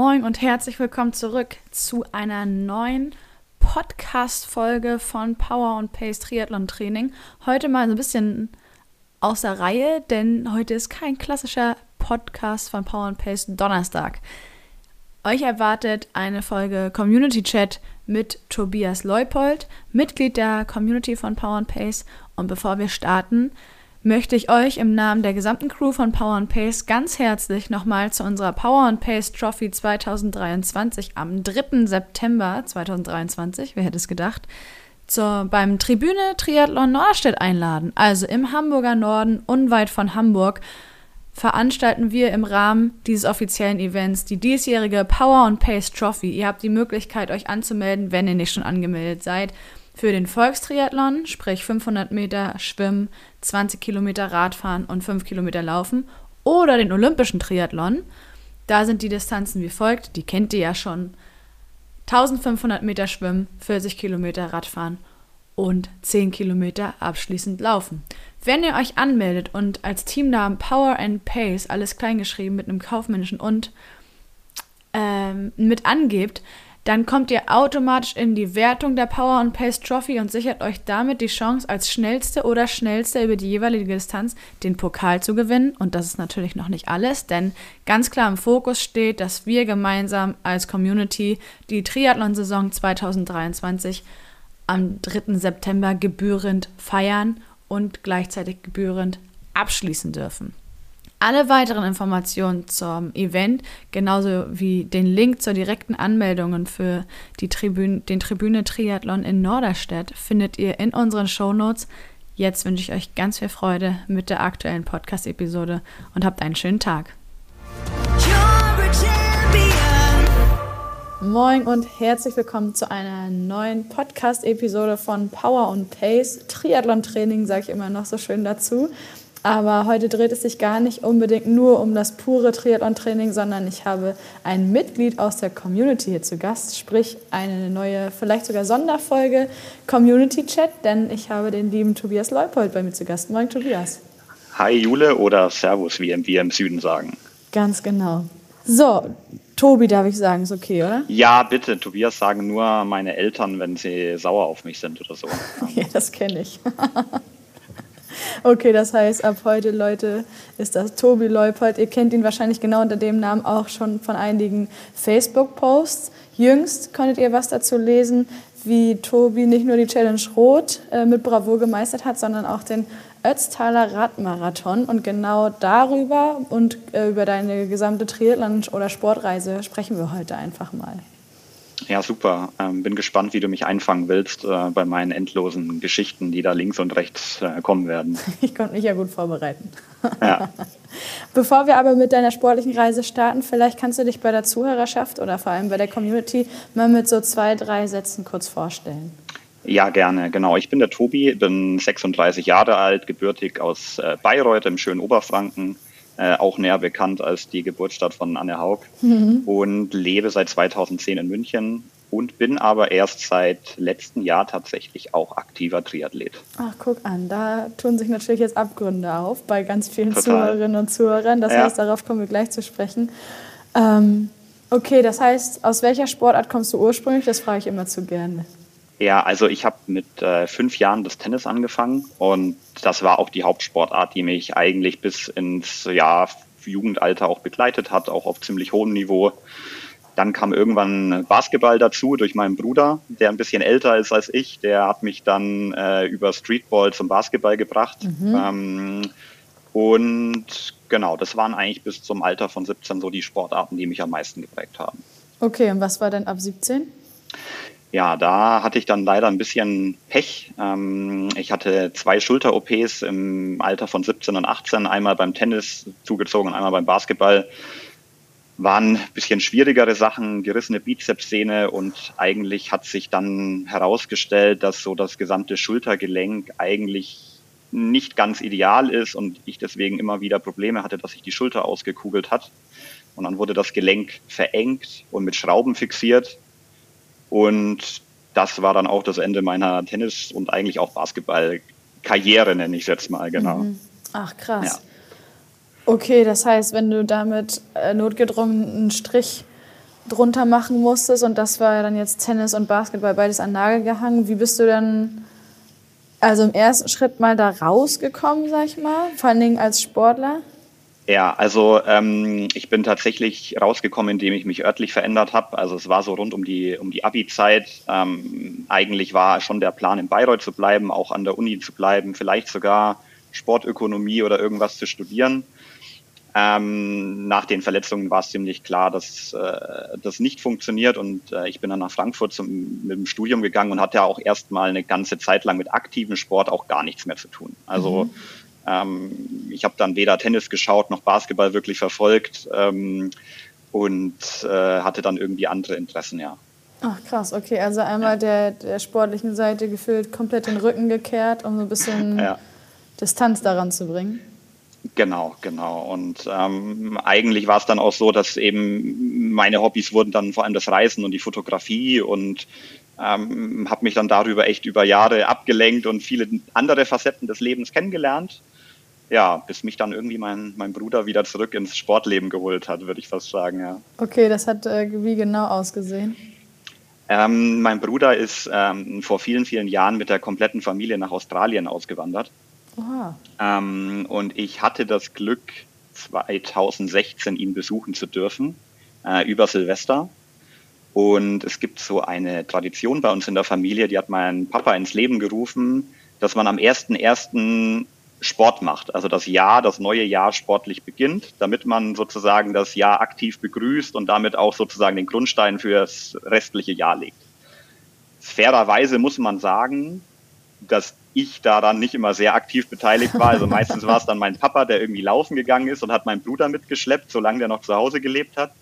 moin und herzlich willkommen zurück zu einer neuen Podcast-Folge von Power und Pace Triathlon Training. Heute mal so ein bisschen außer Reihe, denn heute ist kein klassischer Podcast von Power und Pace Donnerstag. Euch erwartet eine Folge Community Chat mit Tobias Leupold, Mitglied der Community von Power and Pace. Und bevor wir starten, möchte ich euch im Namen der gesamten Crew von Power and Pace ganz herzlich nochmal zu unserer Power and Pace Trophy 2023 am 3. September 2023, wer hätte es gedacht, zur, beim Tribüne Triathlon Norderstedt einladen. Also im Hamburger Norden, unweit von Hamburg, veranstalten wir im Rahmen dieses offiziellen Events die diesjährige Power and Pace Trophy. Ihr habt die Möglichkeit, euch anzumelden, wenn ihr nicht schon angemeldet seid für den Volkstriathlon, sprich 500 Meter Schwimmen, 20 Kilometer Radfahren und 5 Kilometer Laufen, oder den Olympischen Triathlon. Da sind die Distanzen wie folgt, die kennt ihr ja schon. 1500 Meter Schwimmen, 40 Kilometer Radfahren und 10 Kilometer abschließend Laufen. Wenn ihr euch anmeldet und als Teamnamen Power and Pace, alles kleingeschrieben mit einem kaufmännischen und, ähm, mit angebt, dann kommt ihr automatisch in die Wertung der Power and Pace Trophy und sichert euch damit die Chance, als schnellste oder schnellste über die jeweilige Distanz den Pokal zu gewinnen. Und das ist natürlich noch nicht alles, denn ganz klar im Fokus steht, dass wir gemeinsam als Community die Triathlon-Saison 2023 am 3. September gebührend feiern und gleichzeitig gebührend abschließen dürfen. Alle weiteren Informationen zum Event, genauso wie den Link zur direkten Anmeldung für die Tribüne, den Tribüne Triathlon in Norderstedt, findet ihr in unseren Shownotes. Jetzt wünsche ich euch ganz viel Freude mit der aktuellen Podcast-Episode und habt einen schönen Tag. Moin und herzlich willkommen zu einer neuen Podcast-Episode von Power und Pace. Triathlon-Training sage ich immer noch so schön dazu. Aber heute dreht es sich gar nicht unbedingt nur um das pure Triathlon-Training, sondern ich habe ein Mitglied aus der Community hier zu Gast, sprich eine neue, vielleicht sogar Sonderfolge Community Chat, denn ich habe den lieben Tobias Leupold bei mir zu Gast. Moin, Tobias. Hi, Jule oder Servus, wie wir im Süden sagen. Ganz genau. So, Tobi darf ich sagen, ist okay, oder? Ja, bitte. Tobias sagen nur meine Eltern, wenn sie sauer auf mich sind oder so. ja, das kenne ich. Okay, das heißt, ab heute, Leute, ist das Tobi Leupert. Ihr kennt ihn wahrscheinlich genau unter dem Namen auch schon von einigen Facebook-Posts. Jüngst konntet ihr was dazu lesen, wie Tobi nicht nur die Challenge Rot äh, mit Bravour gemeistert hat, sondern auch den Ötztaler Radmarathon. Und genau darüber und äh, über deine gesamte Triathlon- oder Sportreise sprechen wir heute einfach mal. Ja, super. Ähm, bin gespannt, wie du mich einfangen willst äh, bei meinen endlosen Geschichten, die da links und rechts äh, kommen werden. Ich konnte mich ja gut vorbereiten. Ja. Bevor wir aber mit deiner sportlichen Reise starten, vielleicht kannst du dich bei der Zuhörerschaft oder vor allem bei der Community mal mit so zwei, drei Sätzen kurz vorstellen. Ja, gerne. Genau. Ich bin der Tobi, bin 36 Jahre alt, gebürtig aus äh, Bayreuth im schönen Oberfranken äh, auch näher bekannt als die Geburtsstadt von Anne Haug mhm. und lebe seit 2010 in München und bin aber erst seit letztem Jahr tatsächlich auch aktiver Triathlet. Ach, guck an, da tun sich natürlich jetzt Abgründe auf bei ganz vielen Total. Zuhörerinnen und Zuhörern. Das ja. heißt, darauf kommen wir gleich zu sprechen. Ähm, okay, das heißt, aus welcher Sportart kommst du ursprünglich? Das frage ich immer zu gerne. Ja, also ich habe mit äh, fünf Jahren das Tennis angefangen und das war auch die Hauptsportart, die mich eigentlich bis ins ja, Jugendalter auch begleitet hat, auch auf ziemlich hohem Niveau. Dann kam irgendwann Basketball dazu durch meinen Bruder, der ein bisschen älter ist als ich. Der hat mich dann äh, über Streetball zum Basketball gebracht. Mhm. Ähm, und genau, das waren eigentlich bis zum Alter von 17 so die Sportarten, die mich am meisten geprägt haben. Okay, und was war denn ab 17? Ja, da hatte ich dann leider ein bisschen Pech. Ähm, ich hatte zwei Schulter-OPs im Alter von 17 und 18, einmal beim Tennis zugezogen einmal beim Basketball. Waren ein bisschen schwierigere Sachen, gerissene Bizepssehne und eigentlich hat sich dann herausgestellt, dass so das gesamte Schultergelenk eigentlich nicht ganz ideal ist und ich deswegen immer wieder Probleme hatte, dass sich die Schulter ausgekugelt hat. Und dann wurde das Gelenk verengt und mit Schrauben fixiert und das war dann auch das Ende meiner Tennis- und eigentlich auch Basketball-Karriere, nenne ich es jetzt mal, genau. Mhm. Ach, krass. Ja. Okay, das heißt, wenn du damit äh, notgedrungen einen Strich drunter machen musstest und das war dann jetzt Tennis und Basketball beides an Nagel gehangen. Wie bist du dann also im ersten Schritt mal da rausgekommen, sag ich mal, vor allen Dingen als Sportler? Ja, also ähm, ich bin tatsächlich rausgekommen, indem ich mich örtlich verändert habe. Also es war so rund um die um die Abi-Zeit. Ähm, eigentlich war schon der Plan, in Bayreuth zu bleiben, auch an der Uni zu bleiben, vielleicht sogar Sportökonomie oder irgendwas zu studieren. Ähm, nach den Verletzungen war es ziemlich klar, dass äh, das nicht funktioniert und äh, ich bin dann nach Frankfurt zum, mit dem Studium gegangen und hatte auch erstmal eine ganze Zeit lang mit aktivem Sport auch gar nichts mehr zu tun. Also mhm. Ähm, ich habe dann weder Tennis geschaut noch Basketball wirklich verfolgt ähm, und äh, hatte dann irgendwie andere Interessen, ja. Ach krass, okay, also einmal der, der sportlichen Seite gefühlt komplett den Rücken gekehrt, um so ein bisschen ja. Distanz daran zu bringen. Genau, genau. Und ähm, eigentlich war es dann auch so, dass eben meine Hobbys wurden dann vor allem das Reisen und die Fotografie und ähm, habe mich dann darüber echt über Jahre abgelenkt und viele andere Facetten des Lebens kennengelernt. Ja, bis mich dann irgendwie mein, mein Bruder wieder zurück ins Sportleben geholt hat, würde ich fast sagen, ja. Okay, das hat äh, wie genau ausgesehen? Ähm, mein Bruder ist ähm, vor vielen, vielen Jahren mit der kompletten Familie nach Australien ausgewandert. Ähm, und ich hatte das Glück, 2016 ihn besuchen zu dürfen, äh, über Silvester. Und es gibt so eine Tradition bei uns in der Familie, die hat mein Papa ins Leben gerufen, dass man am 1.1. Sport macht. Also das Jahr, das neue Jahr sportlich beginnt, damit man sozusagen das Jahr aktiv begrüßt und damit auch sozusagen den Grundstein für das restliche Jahr legt. Fairerweise muss man sagen, dass ich daran nicht immer sehr aktiv beteiligt war. Also meistens war es dann mein Papa, der irgendwie laufen gegangen ist und hat meinen Bruder mitgeschleppt, solange der noch zu Hause gelebt hat.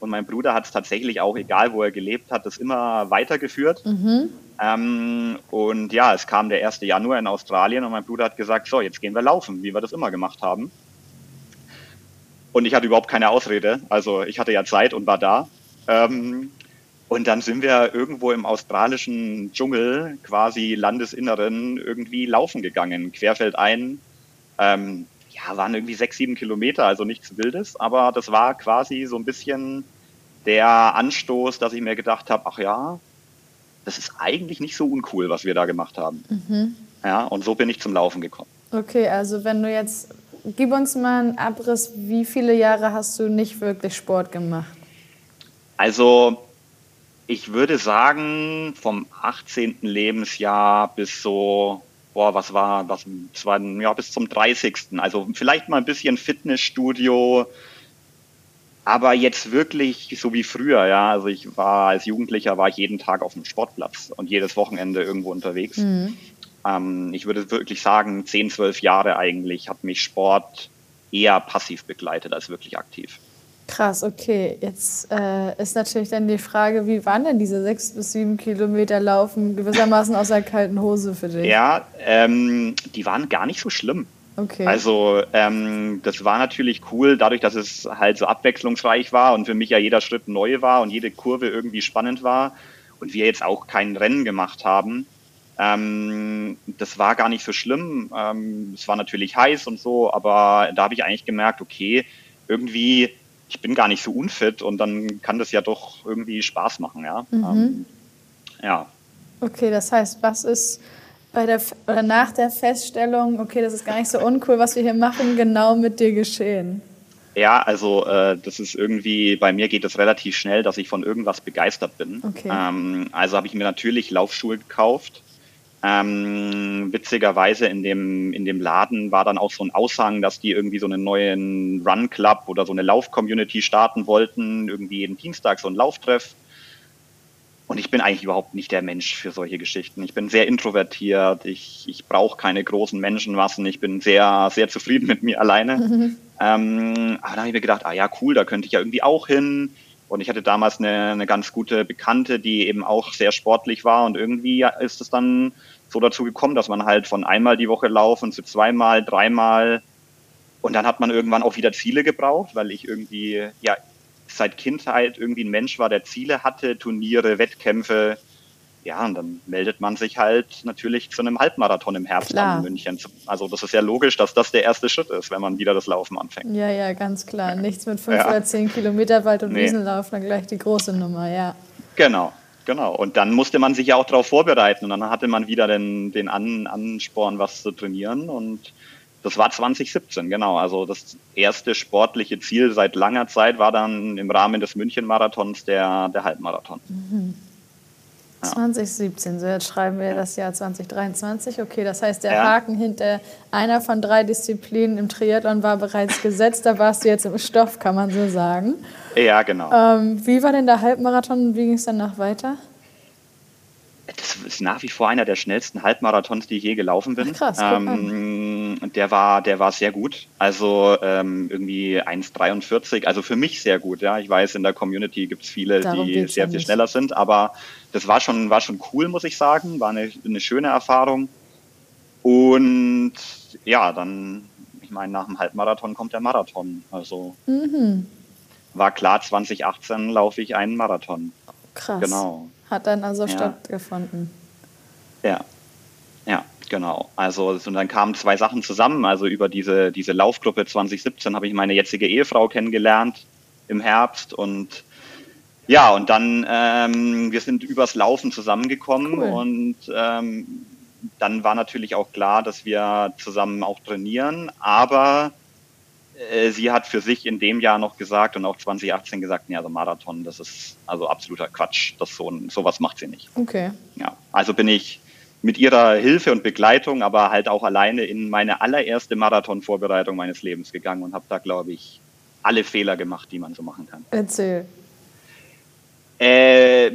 Und mein Bruder hat es tatsächlich auch, egal wo er gelebt hat, das immer weitergeführt. Mhm. Ähm, und ja, es kam der 1. Januar in Australien und mein Bruder hat gesagt, so, jetzt gehen wir laufen, wie wir das immer gemacht haben. Und ich hatte überhaupt keine Ausrede. Also ich hatte ja Zeit und war da. Ähm, und dann sind wir irgendwo im australischen Dschungel, quasi Landesinneren, irgendwie laufen gegangen, querfeldein. Ähm, ja, waren irgendwie sechs, sieben Kilometer, also nichts Wildes, aber das war quasi so ein bisschen der Anstoß, dass ich mir gedacht habe, ach ja, das ist eigentlich nicht so uncool, was wir da gemacht haben. Mhm. Ja, und so bin ich zum Laufen gekommen. Okay, also wenn du jetzt, gib uns mal einen Abriss, wie viele Jahre hast du nicht wirklich Sport gemacht? Also ich würde sagen, vom 18. Lebensjahr bis so, boah, was war, was, das war, ja, bis zum 30. Also vielleicht mal ein bisschen Fitnessstudio, aber jetzt wirklich so wie früher, ja. Also ich war als Jugendlicher war ich jeden Tag auf dem Sportplatz und jedes Wochenende irgendwo unterwegs. Mhm. Ähm, ich würde wirklich sagen, 10, 12 Jahre eigentlich hat mich Sport eher passiv begleitet als wirklich aktiv. Krass, okay. Jetzt äh, ist natürlich dann die Frage, wie waren denn diese sechs bis sieben Kilometer Laufen gewissermaßen aus der kalten Hose für dich? Ja, ähm, die waren gar nicht so schlimm. Okay. Also ähm, das war natürlich cool, dadurch, dass es halt so abwechslungsreich war und für mich ja jeder Schritt neu war und jede Kurve irgendwie spannend war und wir jetzt auch kein Rennen gemacht haben. Ähm, das war gar nicht so schlimm. Ähm, es war natürlich heiß und so, aber da habe ich eigentlich gemerkt, okay, irgendwie ich bin gar nicht so unfit und dann kann das ja doch irgendwie Spaß machen, ja. Mhm. Ähm, ja. Okay, das heißt, was ist bei der oder nach der Feststellung, okay, das ist gar nicht so uncool, was wir hier machen, genau mit dir geschehen? Ja, also äh, das ist irgendwie, bei mir geht es relativ schnell, dass ich von irgendwas begeistert bin. Okay. Ähm, also habe ich mir natürlich Laufschuhe gekauft ähm, witzigerweise in dem, in dem Laden war dann auch so ein Aushang, dass die irgendwie so einen neuen Run Club oder so eine Lauf-Community starten wollten, irgendwie jeden Dienstag so ein Lauftreff. Und ich bin eigentlich überhaupt nicht der Mensch für solche Geschichten. Ich bin sehr introvertiert, ich, ich brauche keine großen Menschenmassen, ich bin sehr, sehr zufrieden mit mir alleine. Mhm. Ähm, aber dann habe ich mir gedacht, ah ja, cool, da könnte ich ja irgendwie auch hin. Und ich hatte damals eine, eine ganz gute Bekannte, die eben auch sehr sportlich war und irgendwie ist es dann so dazu gekommen, dass man halt von einmal die Woche laufen zu zweimal, dreimal und dann hat man irgendwann auch wieder Ziele gebraucht, weil ich irgendwie ja seit Kindheit irgendwie ein Mensch war, der Ziele hatte, Turniere, Wettkämpfe. ja, und dann meldet man sich halt natürlich zu einem Halbmarathon im Herbst Klar. an München. Also das ist ja logisch, dass das der erste Schritt ist, wenn man wieder das Laufen anfängt. Ja, ja, ganz klar. Nichts mit fünf Ja. oder zehn Kilometer Wald- und Nee. Wiesenlauf, dann gleich die große Nummer, ja. Genau, genau. Und dann musste man sich ja auch darauf vorbereiten und dann hatte man wieder den, den An Ansporn, was zu trainieren und das war 2017, genau. Also das erste sportliche Ziel seit langer Zeit war dann im Rahmen des München-Marathons der, der Halbmarathon. Ja. 2017, so jetzt schreiben wir das Jahr 2023. Okay, das heißt, der Ja. Haken hinter einer von drei Disziplinen im Triathlon war bereits gesetzt. Da warst du jetzt im Stoff, kann man so sagen. Ja, genau. Ähm, wie war denn der Halbmarathon und wie ging es danach weiter? Das ist nach wie vor einer der schnellsten Halbmarathons, die ich je gelaufen bin. Ach, krass, ähm, der war, der war sehr gut. Also ähm, irgendwie 1,43. Also für mich sehr gut. Ja, ich weiß, in der Community gibt es viele, Darum die sehr viel schneller sind. Aber das war schon, war schon cool, muss ich sagen. War eine, eine schöne Erfahrung. Und ja, dann, ich meine, nach dem Halbmarathon kommt der Marathon. Also Mhm. War klar, 2018 laufe ich einen Marathon. Krass. Genau. Hat dann also Ja. stattgefunden. Ja, ja, genau. Also und dann kamen zwei Sachen zusammen. Also über diese, diese Laufgruppe 2017 habe ich meine jetzige Ehefrau kennengelernt im Herbst und ja, und dann, ähm, wir sind übers Laufen zusammengekommen Cool. und ähm, dann war natürlich auch klar, dass wir zusammen auch trainieren, aber äh, sie hat für sich in dem Jahr noch gesagt und auch 2018 gesagt, nee, also Marathon, das ist also absoluter Quatsch, das so, sowas macht sie nicht. Okay. Ja, also bin ich mit ihrer Hilfe und Begleitung, aber halt auch alleine in meine allererste Marathon-Vorbereitung meines Lebens gegangen und habe da, glaube ich, alle Fehler gemacht, die man so machen kann. Erzähl. Äh,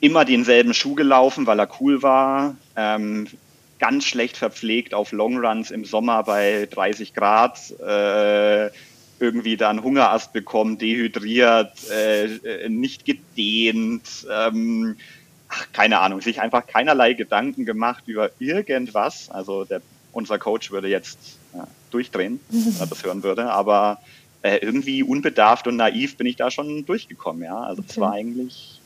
immer denselben Schuh gelaufen, weil er cool war. Ähm, ganz schlecht verpflegt auf Longruns im Sommer bei 30 Grad. Äh, irgendwie dann Hungerast bekommen, dehydriert, äh, nicht gedehnt. Ähm, ach, keine Ahnung, sich einfach keinerlei Gedanken gemacht über irgendwas. Also der, unser Coach würde jetzt ja, durchdrehen, wenn er das hören würde, aber äh, irgendwie unbedarft und naiv bin ich da schon durchgekommen, ja. Also das Okay. war eigentlich,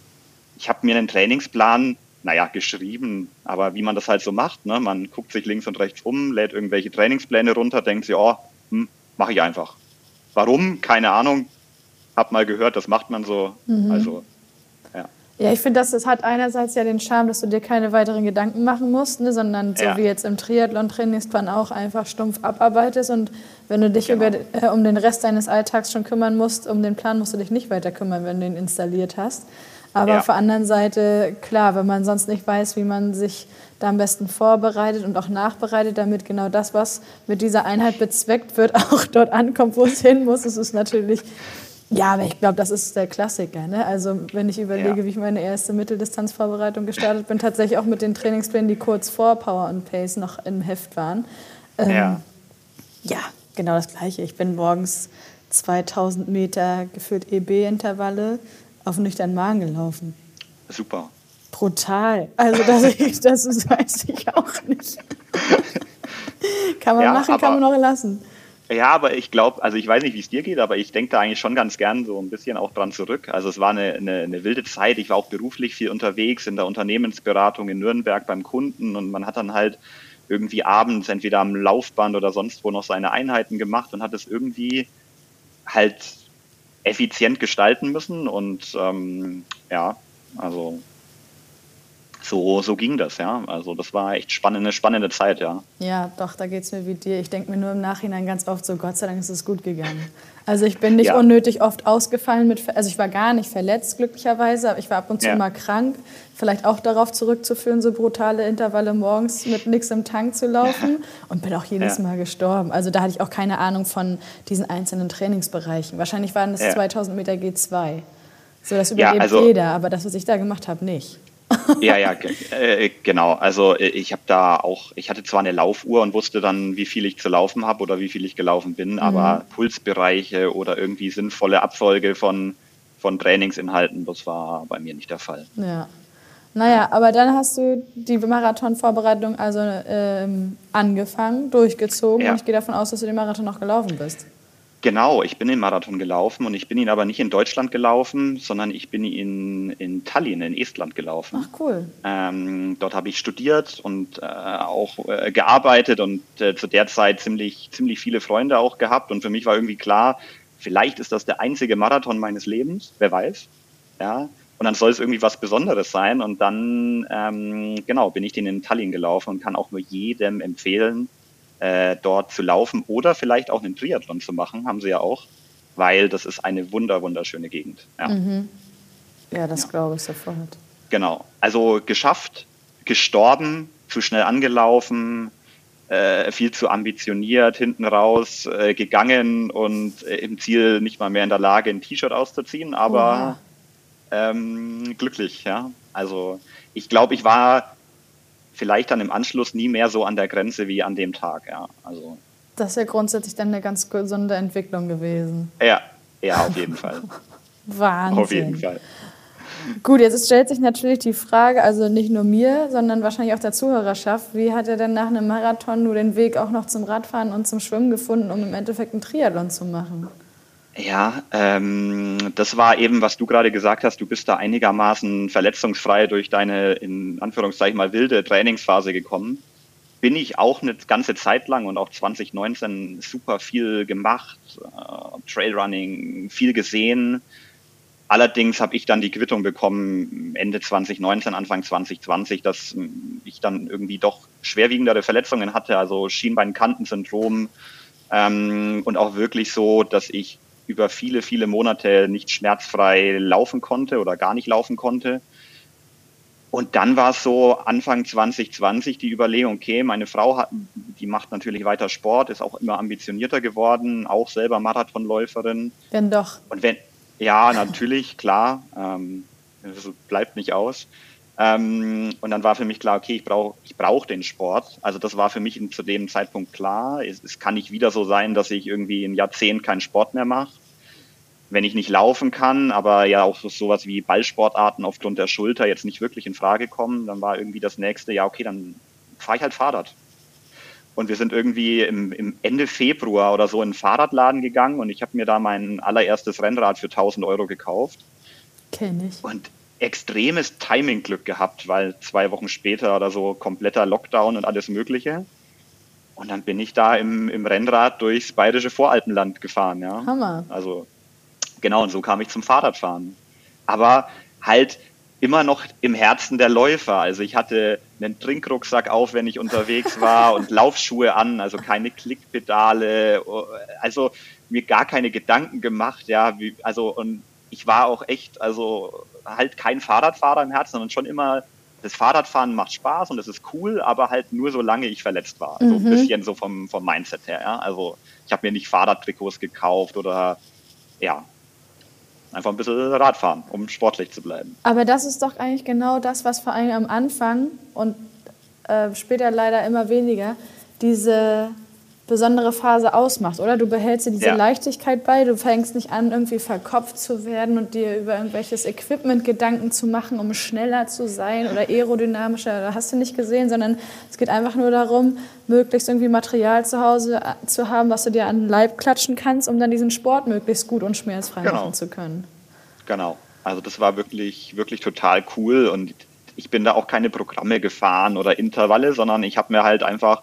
ich habe mir einen Trainingsplan, naja, geschrieben, aber wie man das halt so macht, ne? Man guckt sich links und rechts um, lädt irgendwelche Trainingspläne runter, denkt sich, oh, hm, mache ich einfach. Warum? Keine Ahnung. Hab mal gehört, das macht man so. Also, ja. Ja, ich finde, das, das hat einerseits ja den Charme, dass du dir keine weiteren Gedanken machen musst, ne, sondern so Ja. wie jetzt im Triathlon-Trainingsplan auch einfach stumpf abarbeitest. Und wenn du dich Genau. über, äh, um den Rest deines Alltags schon kümmern musst, um den Plan musst du dich nicht weiter kümmern, wenn du ihn installiert hast. Aber Ja. auf der anderen Seite, klar, wenn man sonst nicht weiß, wie man sich da am besten vorbereitet und auch nachbereitet, damit genau das, was mit dieser Einheit bezweckt wird, auch dort ankommt, wo es hin muss, ist es natürlich ja, aber ich glaube, das ist der Klassiker. Ne? Also wenn ich überlege, Ja. wie ich meine erste Mitteldistanzvorbereitung gestartet bin, tatsächlich auch mit den Trainingsplänen, die kurz vor Power und Pace noch im Heft waren. Ähm, Ja. ja, genau das Gleiche. Ich bin morgens 2000 Meter geführt EB-Intervalle auf nüchternen Magen gelaufen. Super. Brutal. Also das, ich, das ist, weiß ich auch nicht. kann man Ja, machen, kann aber- man auch lassen. Ja, aber ich glaube, also ich weiß nicht, wie es dir geht, aber ich denke da eigentlich schon ganz gern so ein bisschen auch dran zurück. Also es war eine, eine, eine wilde Zeit. Ich war auch beruflich viel unterwegs in der Unternehmensberatung in Nürnberg beim Kunden und man hat dann halt irgendwie abends entweder am Laufband oder sonst wo noch seine Einheiten gemacht und hat es irgendwie halt effizient gestalten müssen und ähm, ja, also so, so ging das, ja. Also das war echt spannende, spannende Zeit, ja. Ja, doch, da geht es mir wie dir. Ich denke mir nur im Nachhinein ganz oft so, Gott sei Dank ist es gut gegangen. Also ich bin nicht Ja. unnötig oft ausgefallen mit, also ich war gar nicht verletzt, glücklicherweise, aber ich war ab und zu Ja. mal krank. Vielleicht auch darauf zurückzuführen, so brutale Intervalle morgens mit nichts im Tank zu laufen und bin auch jedes. Mal gestorben. Also da hatte ich auch keine Ahnung von diesen einzelnen Trainingsbereichen. Wahrscheinlich waren das Ja. 2000 Meter G2. So, das Ja, überlebt also- jeder, aber das, was ich da gemacht habe, nicht. Ja, ja, äh, genau. Also äh, ich habe da auch, ich hatte zwar eine Laufuhr und wusste dann, wie viel ich zu laufen habe oder wie viel ich gelaufen bin, aber Pulsbereiche oder irgendwie sinnvolle Abfolge von, von Trainingsinhalten, das war bei mir nicht der Fall. Ja. Naja, aber dann hast du die Marathonvorbereitung also ähm, angefangen, durchgezogen Ja. und ich gehe davon aus, dass du den Marathon noch gelaufen bist. Genau, ich bin den Marathon gelaufen und ich bin ihn aber nicht in Deutschland gelaufen, sondern ich bin ihn in Tallinn in Estland gelaufen. Ach cool. Ähm, dort habe ich studiert und äh, auch äh, gearbeitet und äh, zu der Zeit ziemlich, ziemlich viele Freunde auch gehabt. Und für mich war irgendwie klar, vielleicht ist das der einzige Marathon meines Lebens, wer weiß. Ja. Und dann soll es irgendwie was Besonderes sein. Und dann, ähm, genau, bin ich den in Tallinn gelaufen und kann auch nur jedem empfehlen, äh, dort zu laufen oder vielleicht auch einen Triathlon zu machen, haben sie ja auch, weil das ist eine wunder, wunderschöne Gegend. Ja, mhm. ja das ja. glaube ich sofort. Genau, also geschafft, gestorben, zu schnell angelaufen, äh, viel zu ambitioniert, hinten raus äh, gegangen und äh, im Ziel nicht mal mehr in der Lage, ein T-Shirt auszuziehen, aber ähm, glücklich, ja. Also ich glaube, ich war vielleicht dann im Anschluss nie mehr so an der Grenze wie an dem Tag. Ja, also. Das ist ja grundsätzlich dann eine ganz gesunde Entwicklung gewesen. Ja, ja, auf jeden Fall. Wahnsinn. Auf jeden Fall. Gut, jetzt stellt sich natürlich die Frage, also nicht nur mir, sondern wahrscheinlich auch der Zuhörerschaft, wie hat er denn nach einem Marathon nur den Weg auch noch zum Radfahren und zum Schwimmen gefunden, um im Endeffekt einen Triathlon zu machen? Ja, ähm, das war eben, was du gerade gesagt hast. Du bist da einigermaßen verletzungsfrei durch deine, in Anführungszeichen mal wilde Trainingsphase gekommen. Bin ich auch eine ganze Zeit lang und auch 2019 super viel gemacht, äh, Trailrunning, viel gesehen. Allerdings habe ich dann die Quittung bekommen Ende 2019, Anfang 2020, dass ich dann irgendwie doch schwerwiegendere Verletzungen hatte, also Schienbeinkantensyndrom ähm, und auch wirklich so, dass ich über viele, viele Monate nicht schmerzfrei laufen konnte oder gar nicht laufen konnte. Und dann war es so Anfang 2020 die Überlegung, okay, meine Frau hat, die macht natürlich weiter Sport, ist auch immer ambitionierter geworden, auch selber Marathonläuferin. Wenn doch. Und wenn, ja, natürlich, klar, ähm, das bleibt nicht aus. Ähm, und dann war für mich klar, okay, ich brauche ich brauch den Sport. Also das war für mich zu dem Zeitpunkt klar. Es, es kann nicht wieder so sein, dass ich irgendwie ein Jahrzehnt keinen Sport mehr mache. Wenn ich nicht laufen kann, aber ja auch so, sowas wie Ballsportarten aufgrund der Schulter jetzt nicht wirklich in Frage kommen, dann war irgendwie das nächste, ja okay, dann fahre ich halt Fahrrad. Und wir sind irgendwie im, im Ende Februar oder so in einen Fahrradladen gegangen und ich habe mir da mein allererstes Rennrad für 1000 Euro gekauft. Kenn ich. Und extremes Timing-Glück gehabt, weil zwei Wochen später oder so kompletter Lockdown und alles Mögliche. Und dann bin ich da im, im Rennrad durchs bayerische Voralpenland gefahren, ja. Hammer. Also, genau, und so kam ich zum Fahrradfahren. Aber halt immer noch im Herzen der Läufer. Also ich hatte einen Trinkrucksack auf, wenn ich unterwegs war und Laufschuhe an, also keine Klickpedale, also mir gar keine Gedanken gemacht, ja, wie, also und ich war auch echt, also halt kein Fahrradfahrer im Herzen, sondern schon immer, das Fahrradfahren macht Spaß und es ist cool, aber halt nur solange ich verletzt war. Mhm. So ein mhm. bisschen so vom, vom Mindset her. Ja? Also ich habe mir nicht Fahrradtrikots gekauft oder ja, einfach ein bisschen Radfahren, um sportlich zu bleiben. Aber das ist doch eigentlich genau das, was vor allem am Anfang und äh, später leider immer weniger diese besondere Phase ausmacht, oder? Du behältst dir diese ja. Leichtigkeit bei, du fängst nicht an, irgendwie verkopft zu werden und dir über irgendwelches Equipment Gedanken zu machen, um schneller zu sein oder aerodynamischer, da hast du nicht gesehen, sondern es geht einfach nur darum, möglichst irgendwie Material zu Hause äh, zu haben, was du dir an den Leib klatschen kannst, um dann diesen Sport möglichst gut und schmerzfrei genau. machen zu können. Genau. Also das war wirklich, wirklich total cool und ich bin da auch keine Programme gefahren oder Intervalle, sondern ich habe mir halt einfach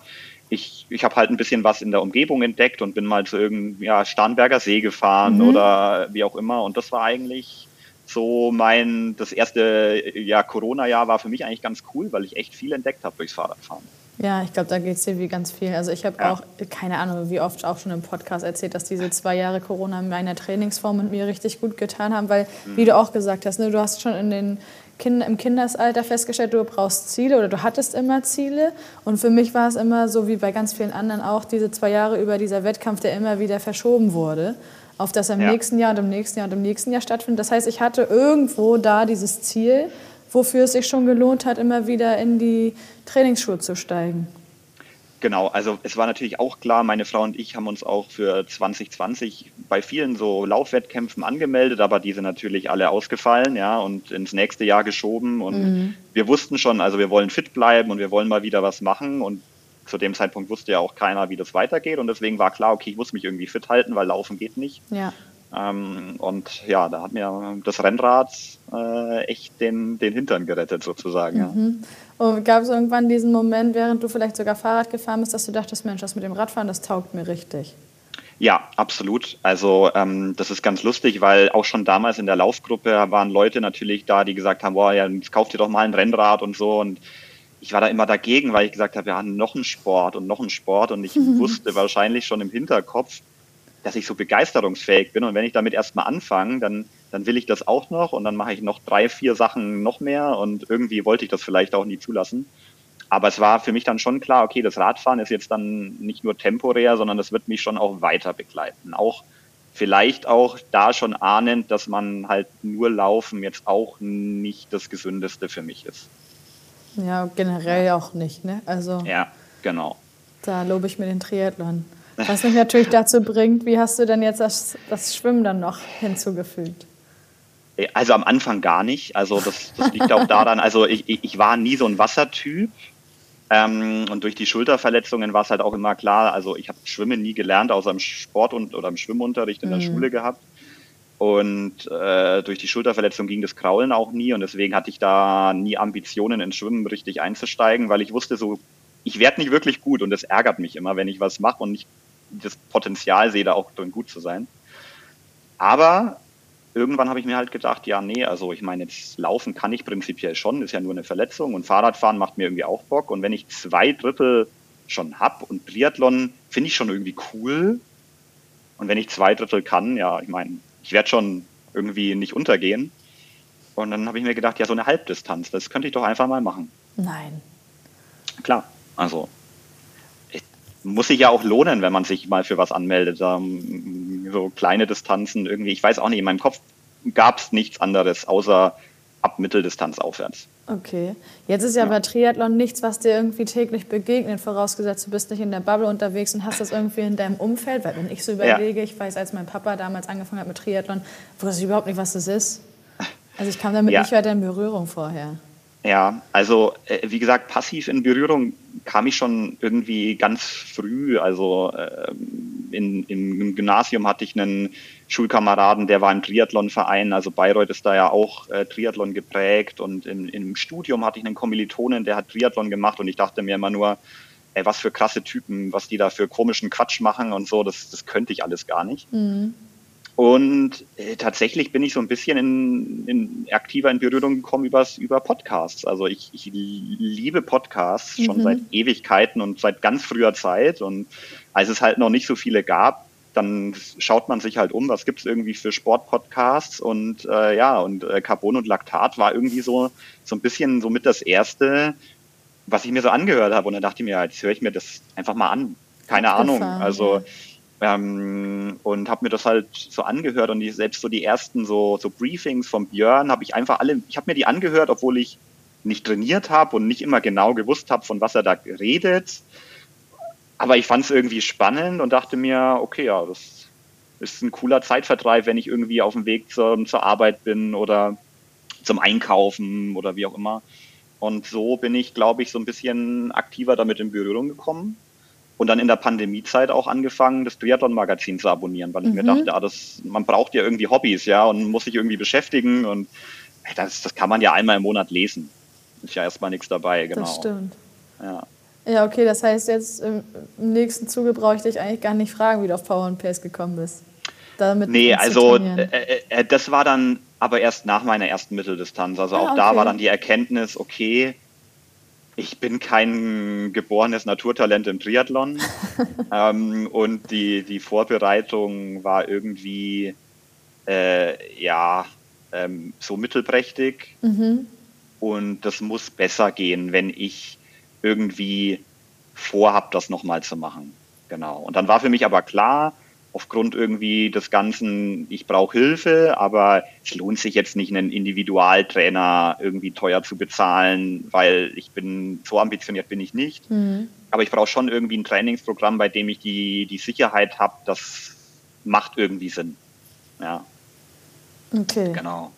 ich, ich habe halt ein bisschen was in der Umgebung entdeckt und bin mal zu irgendeinem ja, Starnberger See gefahren mhm. oder wie auch immer. Und das war eigentlich so mein, das erste ja, Corona-Jahr war für mich eigentlich ganz cool, weil ich echt viel entdeckt habe durchs Fahrradfahren. Ja, ich glaube, da geht es dir wie ganz viel. Also ich habe ja. auch, keine Ahnung, wie oft auch schon im Podcast erzählt, dass diese zwei Jahre Corona in meiner Trainingsform mit mir richtig gut getan haben, weil, mhm. wie du auch gesagt hast, ne, du hast schon in den kind, im Kindesalter festgestellt, du brauchst Ziele oder du hattest immer Ziele. Und für mich war es immer so wie bei ganz vielen anderen auch diese zwei Jahre über dieser Wettkampf, der immer wieder verschoben wurde, auf das im ja. nächsten Jahr und im nächsten Jahr und im nächsten Jahr stattfindet. Das heißt, ich hatte irgendwo da dieses Ziel, wofür es sich schon gelohnt hat, immer wieder in die Trainingsschuhe zu steigen. Genau, also es war natürlich auch klar, meine Frau und ich haben uns auch für 2020 bei vielen so Laufwettkämpfen angemeldet, aber die sind natürlich alle ausgefallen, ja, und ins nächste Jahr geschoben. Und mhm. wir wussten schon, also wir wollen fit bleiben und wir wollen mal wieder was machen. Und zu dem Zeitpunkt wusste ja auch keiner, wie das weitergeht und deswegen war klar, okay, ich muss mich irgendwie fit halten, weil Laufen geht nicht. Ja. Ähm, und ja, da hat mir das Rennrad äh, echt den, den Hintern gerettet sozusagen. Mhm. Ja. Und gab es irgendwann diesen Moment, während du vielleicht sogar Fahrrad gefahren bist, dass du dachtest, Mensch, das mit dem Radfahren, das taugt mir richtig? Ja, absolut. Also ähm, das ist ganz lustig, weil auch schon damals in der Laufgruppe waren Leute natürlich da, die gesagt haben, boah, ja, jetzt kauft ihr doch mal ein Rennrad und so. Und ich war da immer dagegen, weil ich gesagt habe, ja, noch ein Sport und noch ein Sport. Und ich wusste wahrscheinlich schon im Hinterkopf, dass ich so begeisterungsfähig bin. Und wenn ich damit erstmal anfange, dann, dann will ich das auch noch und dann mache ich noch drei, vier Sachen noch mehr und irgendwie wollte ich das vielleicht auch nie zulassen. Aber es war für mich dann schon klar, okay, das Radfahren ist jetzt dann nicht nur temporär, sondern das wird mich schon auch weiter begleiten. Auch vielleicht auch da schon ahnend, dass man halt nur Laufen jetzt auch nicht das Gesündeste für mich ist. Ja, generell ja. auch nicht, ne? Also. Ja, genau. Da lobe ich mir den Triathlon. Was mich natürlich dazu bringt, wie hast du denn jetzt das, das Schwimmen dann noch hinzugefügt? Also am Anfang gar nicht. Also das, das liegt auch daran, also ich, ich war nie so ein Wassertyp. Ähm, und durch die Schulterverletzungen war es halt auch immer klar, also ich habe Schwimmen nie gelernt, außer im Sport- und, oder im Schwimmunterricht in der mhm. Schule gehabt. Und äh, durch die Schulterverletzung ging das Kraulen auch nie und deswegen hatte ich da nie Ambitionen, ins Schwimmen richtig einzusteigen, weil ich wusste so, ich werde nicht wirklich gut und das ärgert mich immer, wenn ich was mache und nicht das Potenzial sehe, da auch drin gut zu sein. Aber irgendwann habe ich mir halt gedacht, ja, nee, also ich meine, jetzt laufen kann ich prinzipiell schon, ist ja nur eine Verletzung und Fahrradfahren macht mir irgendwie auch Bock. Und wenn ich zwei Drittel schon hab und Triathlon finde ich schon irgendwie cool. Und wenn ich zwei Drittel kann, ja, ich meine, ich werde schon irgendwie nicht untergehen. Und dann habe ich mir gedacht, ja, so eine Halbdistanz, das könnte ich doch einfach mal machen. Nein. Klar, also muss sich ja auch lohnen, wenn man sich mal für was anmeldet. Ähm, so kleine Distanzen irgendwie. Ich weiß auch nicht, in meinem Kopf gab es nichts anderes außer ab Mitteldistanz aufwärts. Okay. Jetzt ist ja, ja, bei Triathlon nichts, was dir irgendwie täglich begegnet, vorausgesetzt du bist nicht in der Bubble unterwegs und hast das irgendwie in deinem Umfeld. Weil wenn ich so überlege, ja. ich weiß, als mein Papa damals angefangen hat mit Triathlon, wusste ich überhaupt nicht, was das ist. Also ich kam damit ja. nicht weiter in Berührung vorher. Ja, also äh, wie gesagt, passiv in Berührung kam ich schon irgendwie ganz früh. Also äh, in, im Gymnasium hatte ich einen Schulkameraden, der war im Triathlonverein. Also Bayreuth ist da ja auch äh, Triathlon geprägt. Und im, im Studium hatte ich einen Kommilitonen, der hat Triathlon gemacht. Und ich dachte mir immer nur, ey, was für krasse Typen, was die da für komischen Quatsch machen und so, das, das könnte ich alles gar nicht. Mhm. Und äh, tatsächlich bin ich so ein bisschen in, in aktiver in Berührung gekommen übers, über Podcasts. Also ich, ich liebe Podcasts mhm. schon seit Ewigkeiten und seit ganz früher Zeit. Und als es halt noch nicht so viele gab, dann schaut man sich halt um, was gibt's irgendwie für Sportpodcasts und äh, ja, und äh, Carbon und Laktat war irgendwie so, so ein bisschen so mit das Erste, was ich mir so angehört habe. Und dann dachte ich mir, jetzt höre ich mir das einfach mal an. Keine Ahnung. Also ähm, und habe mir das halt so angehört und die, selbst so die ersten so, so Briefings vom Björn habe ich einfach alle, ich habe mir die angehört, obwohl ich nicht trainiert habe und nicht immer genau gewusst habe, von was er da redet. Aber ich fand es irgendwie spannend und dachte mir, okay, ja, das ist ein cooler Zeitvertreib, wenn ich irgendwie auf dem Weg zur, zur Arbeit bin oder zum Einkaufen oder wie auch immer. Und so bin ich, glaube ich, so ein bisschen aktiver damit in Berührung gekommen und dann in der Pandemiezeit auch angefangen, das Triathlon-Magazin zu abonnieren, weil ich mhm. mir dachte, ah, das, man braucht ja irgendwie Hobbys, ja, und muss sich irgendwie beschäftigen und ey, das, das kann man ja einmal im Monat lesen. Ist ja erstmal nichts dabei, genau. Das stimmt. Ja. Ja, okay, das heißt jetzt im, nächsten Zuge brauche ich dich eigentlich gar nicht fragen, wie du auf Power and Pace gekommen bist. Damit nee, also äh, äh, äh, das war dann aber erst nach meiner ersten Mitteldistanz. Also ah, auch okay. da war dann die Erkenntnis, okay, ich bin kein geborenes Naturtalent im Triathlon. ähm, und die, die Vorbereitung war irgendwie, äh, ja, ähm, so mittelprächtig. Mhm. Und das muss besser gehen, wenn ich irgendwie vorhab, das nochmal zu machen. Genau. Und dann war für mich aber klar, aufgrund irgendwie des Ganzen, ich brauche Hilfe, aber es lohnt sich jetzt nicht, einen Individualtrainer irgendwie teuer zu bezahlen, weil ich bin, so ambitioniert bin ich nicht. Mhm. Aber ich brauche schon irgendwie ein Trainingsprogramm, bei dem ich die, die Sicherheit habe, das macht irgendwie Sinn. Ja. Okay. Genau.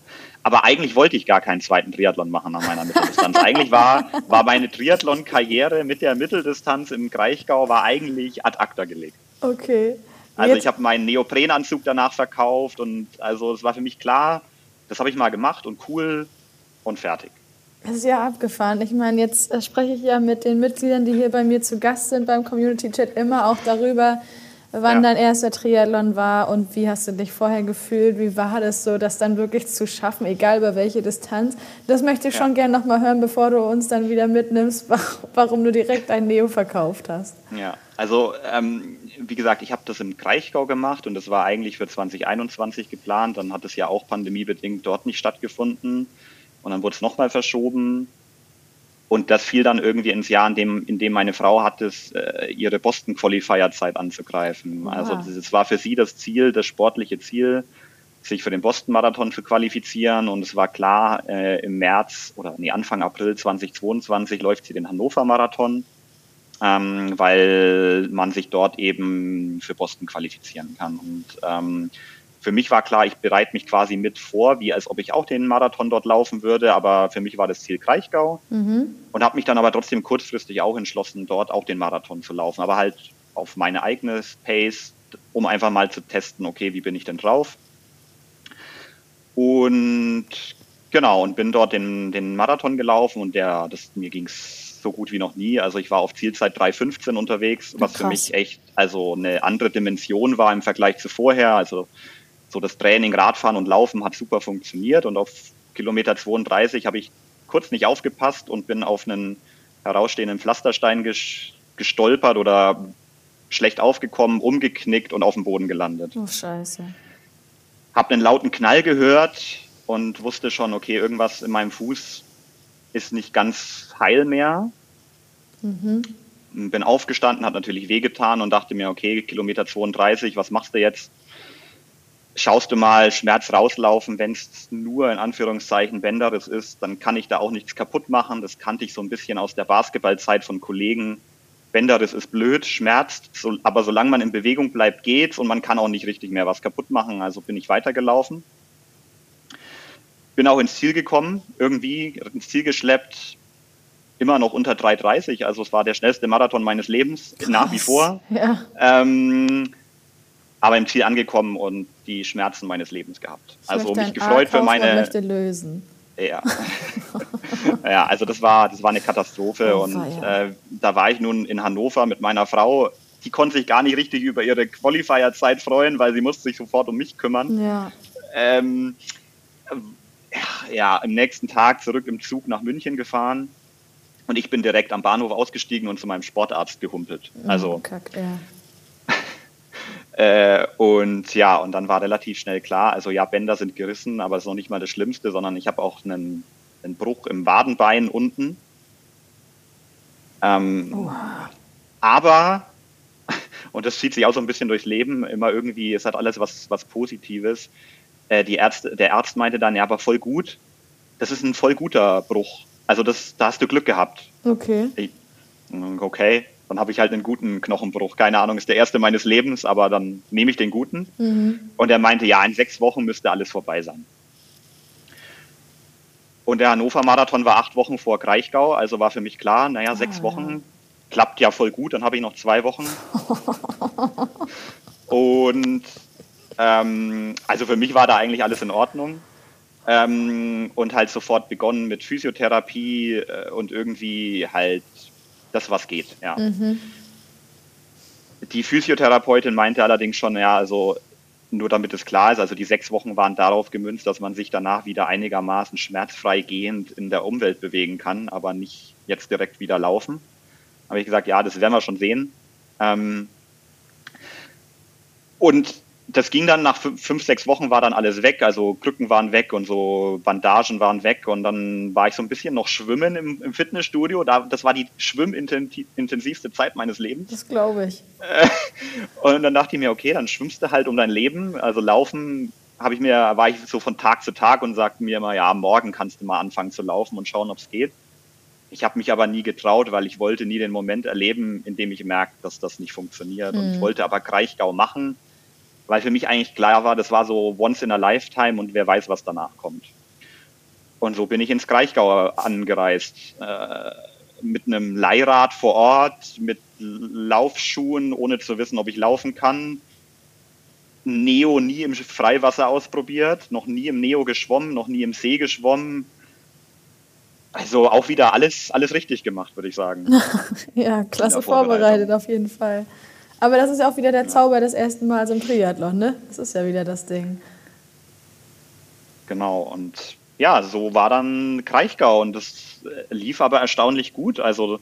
Aber eigentlich wollte ich gar keinen zweiten Triathlon machen nach meiner Mitteldistanz. eigentlich war, war meine Triathlon-Karriere mit der Mitteldistanz im Kraichgau war eigentlich ad acta gelegt. Okay. Also ich habe meinen Neoprenanzug danach verkauft und also es war für mich klar, das habe ich mal gemacht und cool und fertig. Das ist ja abgefahren. Ich meine, jetzt äh, spreche ich ja mit den Mitgliedern, die hier bei mir zu Gast sind beim Community Chat, immer auch darüber, wann ja. dein erster Triathlon war und wie hast du dich vorher gefühlt, wie war das so, das dann wirklich zu schaffen, egal über welche Distanz. Das möchte ich ja. schon gerne nochmal hören, bevor du uns dann wieder mitnimmst, warum du direkt ein Neo verkauft hast. Ja, also ähm, wie gesagt, ich habe das im Kraichgau gemacht und das war eigentlich für 2021 geplant. Dann hat es ja auch pandemiebedingt dort nicht stattgefunden und dann wurde es nochmal verschoben und das fiel dann irgendwie ins Jahr, in dem, in dem meine Frau hatte, äh, ihre Boston Qualifier Zeit anzugreifen. Aha. Also es war für sie das Ziel, das sportliche Ziel, sich für den Boston Marathon zu qualifizieren. Und es war klar, äh, im März oder nee, Anfang April 2022 läuft sie den Hannover Marathon, ähm, weil man sich dort eben für Boston qualifizieren kann. Und ähm, für mich war klar, ich bereite mich quasi mit vor, wie als ob ich auch den Marathon dort laufen würde, aber für mich war das Ziel Kraichgau mhm. und habe mich dann aber trotzdem kurzfristig auch entschlossen, dort auch den Marathon zu laufen, aber halt auf meine eigene Pace, um einfach mal zu testen, okay, wie bin ich denn drauf? Und genau, und bin dort den, den Marathon gelaufen und der, das, mir ging's so gut wie noch nie. Also ich war auf Zielzeit 3,15 unterwegs, was Krass. für mich echt also eine andere Dimension war im Vergleich zu vorher. Also so das Training, Radfahren und Laufen hat super funktioniert und auf Kilometer 32 habe ich kurz nicht aufgepasst und bin auf einen herausstehenden Pflasterstein gestolpert oder schlecht aufgekommen, umgeknickt und auf dem Boden gelandet. Oh Scheiße. Hab einen lauten Knall gehört und wusste schon, okay, irgendwas in meinem Fuß ist nicht ganz heil mehr. Mhm. Bin aufgestanden, hat natürlich wehgetan und dachte mir, okay, Kilometer 32, was machst du jetzt? schaust du mal Schmerz rauslaufen, wenn es nur in Anführungszeichen Bänderes ist, dann kann ich da auch nichts kaputt machen. Das kannte ich so ein bisschen aus der Basketballzeit von Kollegen. Bänderes ist blöd, schmerzt, so, aber solange man in Bewegung bleibt, geht's und man kann auch nicht richtig mehr was kaputt machen. Also bin ich weitergelaufen. Bin auch ins Ziel gekommen, irgendwie ins Ziel geschleppt, immer noch unter 3,30. Also es war der schnellste Marathon meines Lebens, Krass. nach wie vor. Ja. Ähm, aber im Ziel angekommen und die Schmerzen meines Lebens gehabt. Ich also mich gefreut für meine. möchte lösen. Ja. ja, also das war, das war eine Katastrophe. Oh, und äh, da war ich nun in Hannover mit meiner Frau. Die konnte sich gar nicht richtig über ihre Qualifier-Zeit freuen, weil sie musste sich sofort um mich kümmern. Ja. Ähm, ja, im nächsten Tag zurück im Zug nach München gefahren. Und ich bin direkt am Bahnhof ausgestiegen und zu meinem Sportarzt gehumpelt. Also oh, Kack, ja. Äh, und ja, und dann war relativ schnell klar, also ja, Bänder sind gerissen, aber es ist noch nicht mal das Schlimmste, sondern ich habe auch einen, einen Bruch im Wadenbein unten. Ähm, oh. Aber, und das zieht sich auch so ein bisschen durchs Leben, immer irgendwie, es hat alles was, was Positives. Äh, die Ärzte, der Arzt meinte dann, ja, aber voll gut, das ist ein voll guter Bruch. Also das, da hast du Glück gehabt. Okay. Ich, okay, dann habe ich halt einen guten Knochenbruch. Keine Ahnung, ist der erste meines Lebens, aber dann nehme ich den guten. Mhm. Und er meinte, ja, in sechs Wochen müsste alles vorbei sein. Und der Hannover Marathon war acht Wochen vor Kraichgau, also war für mich klar, naja, sechs ah, Wochen klappt ja voll gut, dann habe ich noch zwei Wochen. und ähm, also für mich war da eigentlich alles in Ordnung. Ähm, und halt sofort begonnen mit Physiotherapie äh, und irgendwie halt das, was geht. Ja. Mhm. Die Physiotherapeutin meinte allerdings schon, ja, also nur damit es klar ist, also die sechs Wochen waren darauf gemünzt, dass man sich danach wieder einigermaßen schmerzfrei gehend in der Umwelt bewegen kann, aber nicht jetzt direkt wieder laufen. Habe ich gesagt, ja, das werden wir schon sehen. Ähm, und das ging dann nach fünf, sechs Wochen war dann alles weg. Also Krücken waren weg und so Bandagen waren weg. Und dann war ich so ein bisschen noch schwimmen im, im Fitnessstudio. Da, das war die schwimmintensivste Zeit meines Lebens. Das glaube ich. Und dann dachte ich mir, okay, dann schwimmst du halt um dein Leben. Also laufen habe ich mir, war ich so von Tag zu Tag und sagte mir immer, ja, morgen kannst du mal anfangen zu laufen und schauen, ob es geht. Ich habe mich aber nie getraut, weil ich wollte nie den Moment erleben, in dem ich merke, dass das nicht funktioniert. Mhm. Und ich mhm. wollte aber Kraichgau machen weil für mich eigentlich klar war, das war so once in a lifetime und wer weiß, was danach kommt. Und so bin ich ins Kraichgau angereist. Äh, mit einem Leihrad vor Ort, mit Laufschuhen, ohne zu wissen, ob ich laufen kann. Neo nie im Freiwasser ausprobiert, noch nie im Neo geschwommen, noch nie im See geschwommen. Also auch wieder alles, alles richtig gemacht, würde ich sagen. ja, klasse vorbereitet auf jeden Fall. Aber das ist ja auch wieder der Zauber des ersten Mals im Triathlon, ne? Das ist ja wieder das Ding. Genau, und ja, so war dann Kraichgau und das äh, lief aber erstaunlich gut. Also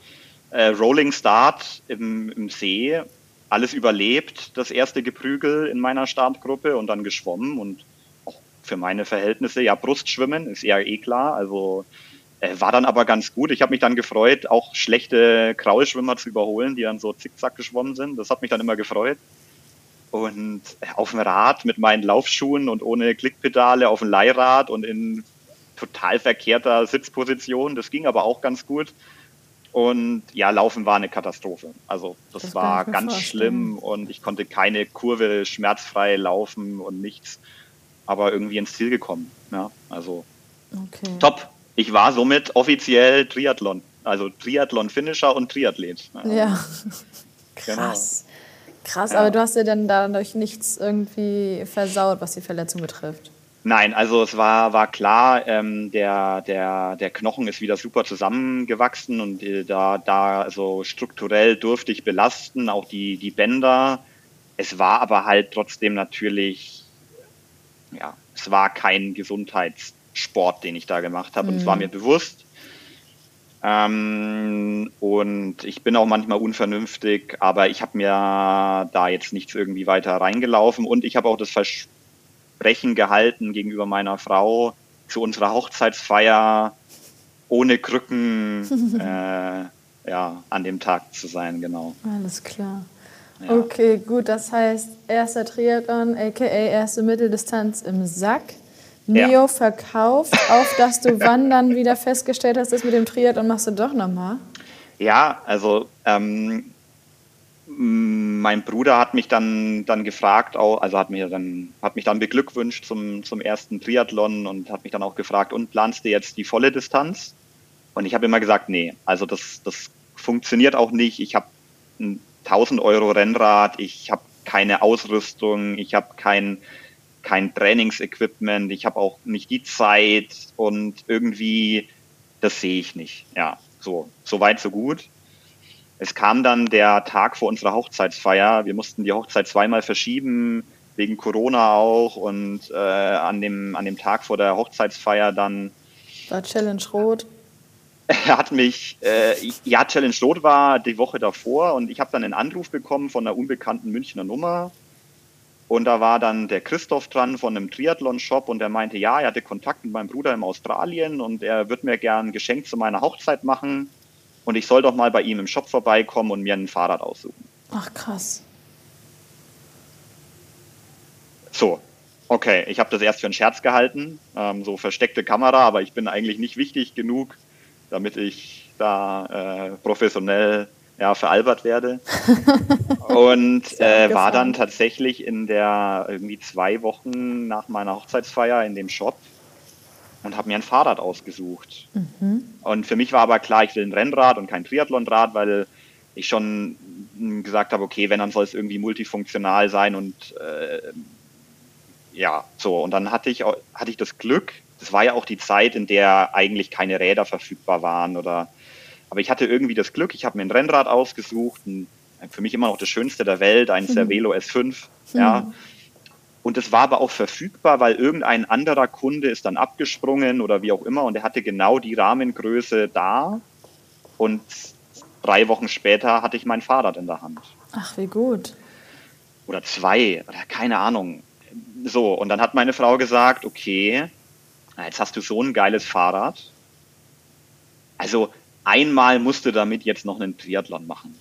äh, Rolling Start im, im See, alles überlebt, das erste Geprügel in meiner Startgruppe und dann geschwommen und auch für meine Verhältnisse, ja, Brustschwimmen ist ja eh klar. Also war dann aber ganz gut. Ich habe mich dann gefreut, auch schlechte Kraulschwimmer zu überholen, die dann so zickzack geschwommen sind. Das hat mich dann immer gefreut. Und äh, auf dem Rad mit meinen Laufschuhen und ohne Klickpedale auf dem Leihrad und in total verkehrter Sitzposition. Das ging aber auch ganz gut. Und ja, Laufen war eine Katastrophe. Also das, das war ganz schlimm und ich konnte keine Kurve schmerzfrei laufen und nichts. Aber irgendwie ins Ziel gekommen. Ja, also okay. top. Ich war somit offiziell Triathlon. Also Triathlon-Finisher und Triathlet. Ja. ja. Krass. Genau. Krass, ja. aber du hast dir dann dadurch nichts irgendwie versaut, was die Verletzung betrifft. Nein, also es war, war klar, ähm, der, der, der Knochen ist wieder super zusammengewachsen und äh, da, da also strukturell durfte ich belasten, auch die, die Bänder. Es war aber halt trotzdem natürlich, ja, es war kein Gesundheitssport, den ich da gemacht habe mhm. und es war mhm. mir bewusst. Ähm, und ich bin auch manchmal unvernünftig, aber ich habe mir da jetzt nichts irgendwie weiter reingelaufen und ich habe auch das Versprechen, Versprechen gehalten gegenüber meiner Frau zu unserer Hochzeitsfeier ohne Krücken äh, ja, an dem Tag zu sein, genau. Alles klar. Ja. Okay, gut, das heißt, erster Triathlon, aka erste Mitteldistanz im Sack. Neo ja. verkauft, auf dass du wann dann wieder festgestellt hast, das mit dem Triathlon machst du doch nochmal? Ja, also ähm, mein Bruder hat mich dann, dann gefragt, also hat, mir dann, hat mich dann beglückwünscht zum, zum ersten Triathlon und hat mich dann auch gefragt, und planst du jetzt die volle Distanz? Und ich habe immer gesagt, nee, also das, das funktioniert auch nicht. Ich habe ein 1000 Euro Rennrad, ich habe keine Ausrüstung, ich habe kein, kein Trainingsequipment, ich habe auch nicht die Zeit und irgendwie, das sehe ich nicht. Ja, so, so weit, so gut. Es kam dann der Tag vor unserer Hochzeitsfeier. Wir mussten die Hochzeit zweimal verschieben, wegen Corona auch. Und äh, an, dem, an dem Tag vor der Hochzeitsfeier dann. War Challenge Rot? Er hat mich, äh, ja, Challenge Rot war die Woche davor und ich habe dann einen Anruf bekommen von einer unbekannten Münchner Nummer. Und da war dann der Christoph dran von einem Triathlon-Shop und der meinte, ja, er hatte Kontakt mit meinem Bruder in Australien und er würde mir gern ein Geschenk zu meiner Hochzeit machen und ich soll doch mal bei ihm im Shop vorbeikommen und mir ein Fahrrad aussuchen. Ach krass. So, okay, ich habe das erst für einen Scherz gehalten, ähm, so versteckte Kamera, aber ich bin eigentlich nicht wichtig genug, damit ich da äh, professionell ja, veralbert werde. und äh, war dann tatsächlich in der irgendwie zwei Wochen nach meiner Hochzeitsfeier in dem Shop und habe mir ein Fahrrad ausgesucht. Mhm. Und für mich war aber klar, ich will ein Rennrad und kein Triathlonrad, weil ich schon gesagt habe, okay, wenn, dann soll es irgendwie multifunktional sein und äh, ja, so. Und dann hatte ich, hatte ich das Glück, das war ja auch die Zeit, in der eigentlich keine Räder verfügbar waren oder, aber ich hatte irgendwie das Glück, ich habe mir ein Rennrad ausgesucht, ein, für mich immer noch das schönste der Welt, eins mhm. der Velo S5, mhm. ja. Und es war aber auch verfügbar, weil irgendein anderer Kunde ist dann abgesprungen oder wie auch immer und er hatte genau die Rahmengröße da. Und drei Wochen später hatte ich mein Fahrrad in der Hand. Ach, wie gut. Oder zwei, oder keine Ahnung. So, und dann hat meine Frau gesagt, okay, jetzt hast du so ein geiles Fahrrad. Also einmal musst du damit jetzt noch einen Triathlon machen.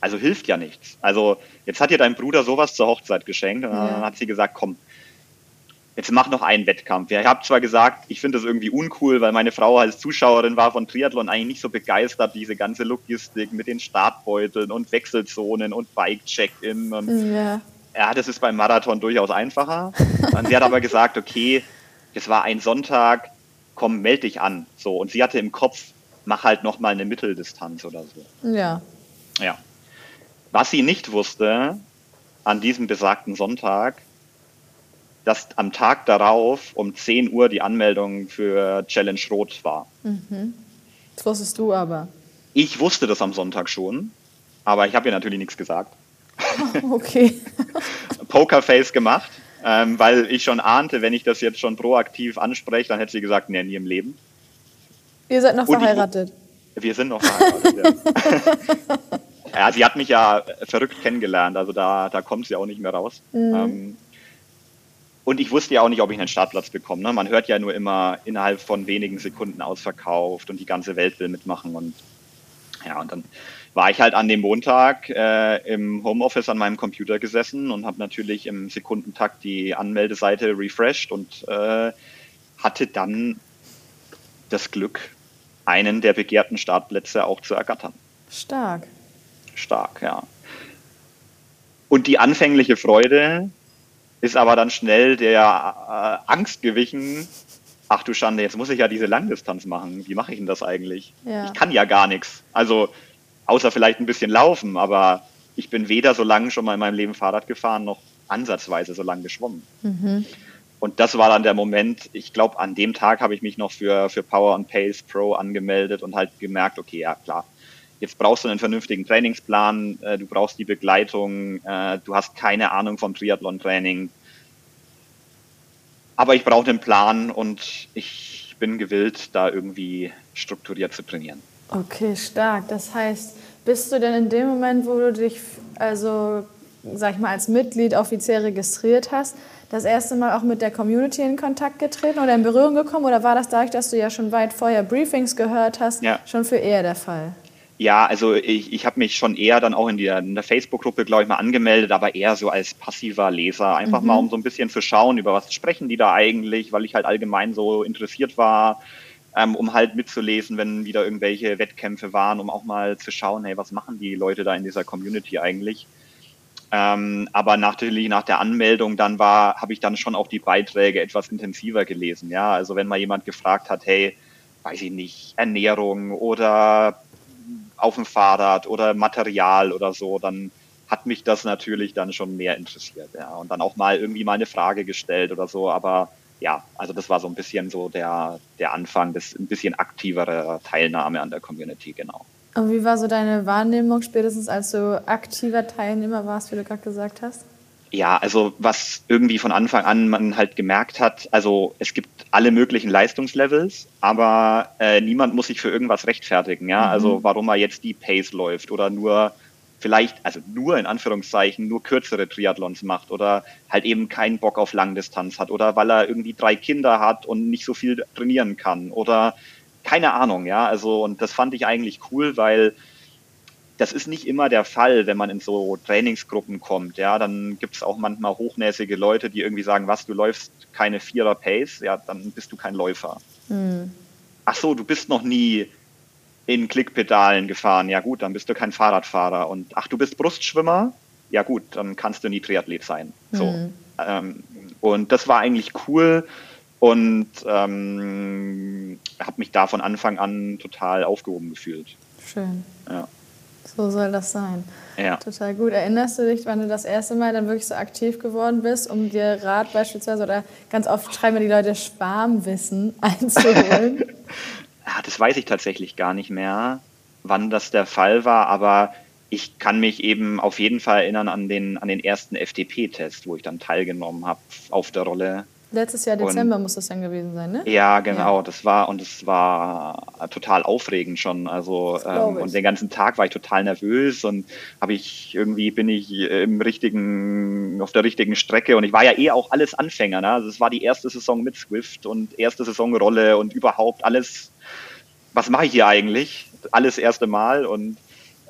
Also hilft ja nichts. Also jetzt hat dir dein Bruder sowas zur Hochzeit geschenkt und ja. dann hat sie gesagt, komm, jetzt mach noch einen Wettkampf. Ja, ich habe zwar gesagt, ich finde das irgendwie uncool, weil meine Frau als Zuschauerin war von Triathlon eigentlich nicht so begeistert, diese ganze Logistik mit den Startbeuteln und Wechselzonen und Bike-Check-In. Und ja. ja, das ist beim Marathon durchaus einfacher. Und sie hat aber gesagt, okay, das war ein Sonntag, komm, melde dich an. So, und sie hatte im Kopf, mach halt nochmal eine Mitteldistanz oder so. Ja. Ja. Was sie nicht wusste, an diesem besagten Sonntag, dass am Tag darauf um 10 Uhr die Anmeldung für Challenge Rot war. Mhm. Das wusstest du aber. Ich wusste das am Sonntag schon, aber ich habe ihr natürlich nichts gesagt. Okay. Pokerface gemacht, ähm, weil ich schon ahnte, wenn ich das jetzt schon proaktiv anspreche, dann hätte sie gesagt, nee, nie im Leben. Ihr seid noch Und ich- verheiratet. Wir sind noch verheiratet. ja. ja, sie hat mich ja verrückt kennengelernt, also da, da kommt sie auch nicht mehr raus. Ähm, und ich wusste ja auch nicht, ob ich einen Startplatz bekomme. Ne? Man hört ja nur immer innerhalb von wenigen Sekunden ausverkauft und die ganze Welt will mitmachen. Und ja, und dann war ich halt an dem Montag äh, im Homeoffice an meinem Computer gesessen und habe natürlich im Sekundentakt die Anmeldeseite refreshed und äh, hatte dann das Glück, einen der begehrten Startplätze auch zu ergattern. Stark. Stark, ja. Und die anfängliche Freude ist aber dann schnell der äh, Angst gewichen. Ach du Schande, jetzt muss ich ja diese Langdistanz machen. Wie mache ich denn das eigentlich? Ja. Ich kann ja gar nichts. Also, außer vielleicht ein bisschen laufen, aber ich bin weder so lange schon mal in meinem Leben Fahrrad gefahren, noch ansatzweise so lange geschwommen. Und das war dann der Moment, ich glaube, an dem Tag habe ich mich noch für, für Power and Pace Pro angemeldet und halt gemerkt, okay, ja klar, jetzt brauchst du einen vernünftigen Trainingsplan, äh, du brauchst die Begleitung, äh, du hast keine Ahnung vom Triathlon-Training. Aber ich brauche einen Plan und ich bin gewillt, da irgendwie strukturiert zu trainieren. Okay, stark. Das heißt, bist du denn in dem Moment, wo du dich, also sag ich mal, als Mitglied offiziell registriert hast, das erste Mal auch mit der Community in Kontakt getreten oder in Berührung gekommen? Oder war das dadurch, dass du ja schon weit vorher Briefings gehört hast, Ja. schon für eher der Fall? Ja, also ich, ich habe mich schon eher dann auch in der, in der Facebook-Gruppe, glaube ich, mal angemeldet, aber eher so als passiver Leser. Einfach mal, um so ein bisschen zu schauen, über was sprechen die da eigentlich, weil ich halt allgemein so interessiert war, ähm, um halt mitzulesen, wenn wieder irgendwelche Wettkämpfe waren, um auch mal zu schauen, hey, was machen die Leute da in dieser Community eigentlich? Ähm, aber natürlich nach der Anmeldung dann war, habe ich dann schon auch die Beiträge etwas intensiver gelesen. Ja, also wenn mal jemand gefragt hat, hey, weiß ich nicht, Ernährung oder auf dem Fahrrad oder Material oder so, dann hat mich das natürlich dann schon mehr interessiert. Ja. Und dann auch mal irgendwie mal eine Frage gestellt oder so. Aber ja, also das war so ein bisschen so der, der Anfang, das ein bisschen aktivere Teilnahme an der Community, genau. Und wie war so deine Wahrnehmung spätestens, als du aktiver Teilnehmer warst, wie du gerade gesagt hast? Ja, also was irgendwie von Anfang an man halt gemerkt hat, also es gibt alle möglichen Leistungslevels, aber äh, niemand muss sich für irgendwas rechtfertigen, ja. Also warum er jetzt die Pace läuft oder nur vielleicht, also nur in Anführungszeichen, nur kürzere Triathlons macht oder halt eben keinen Bock auf Langdistanz hat oder weil er irgendwie drei Kinder hat und nicht so viel trainieren kann oder keine Ahnung, ja. Also und das fand ich eigentlich cool, weil das ist nicht immer der Fall, wenn man in so Trainingsgruppen kommt. Ja, dann gibt es auch manchmal hochnäsige Leute, die irgendwie sagen, was, du läufst keine Vierer Pace, ja, dann bist du kein Läufer. Ach so, du bist noch nie in Klickpedalen gefahren. Ja gut, dann bist du kein Fahrradfahrer. Und ach, du bist Brustschwimmer. Ja gut, dann kannst du nie Triathlet sein. So. Ähm, und das war eigentlich cool und ähm, habe mich da von Anfang an total aufgehoben gefühlt. Schön. Ja. So soll das sein. Ja. Total gut. Erinnerst du dich, wann du das erste Mal dann wirklich so aktiv geworden bist, um dir Rat beispielsweise oder ganz oft schreiben mir die Leute Schwarmwissen einzuholen? Ja, das weiß ich tatsächlich gar nicht mehr, wann das der Fall war, aber ich kann mich eben auf jeden Fall erinnern an den, an den ersten FDP-Test, wo ich dann teilgenommen habe auf der Rolle. Letztes Jahr Und- Dezember muss das dann gewesen sein, ne? Ja, genau, das war und es war total aufregend schon. Also ähm, und den ganzen Tag war ich total nervös und habe ich irgendwie bin ich im richtigen auf der richtigen Strecke und ich war ja eh auch alles Anfänger. Ne? Also es war die erste Saison mit Swift und erste Saison Rolle und überhaupt alles. Was mache ich hier eigentlich? Alles erste Mal und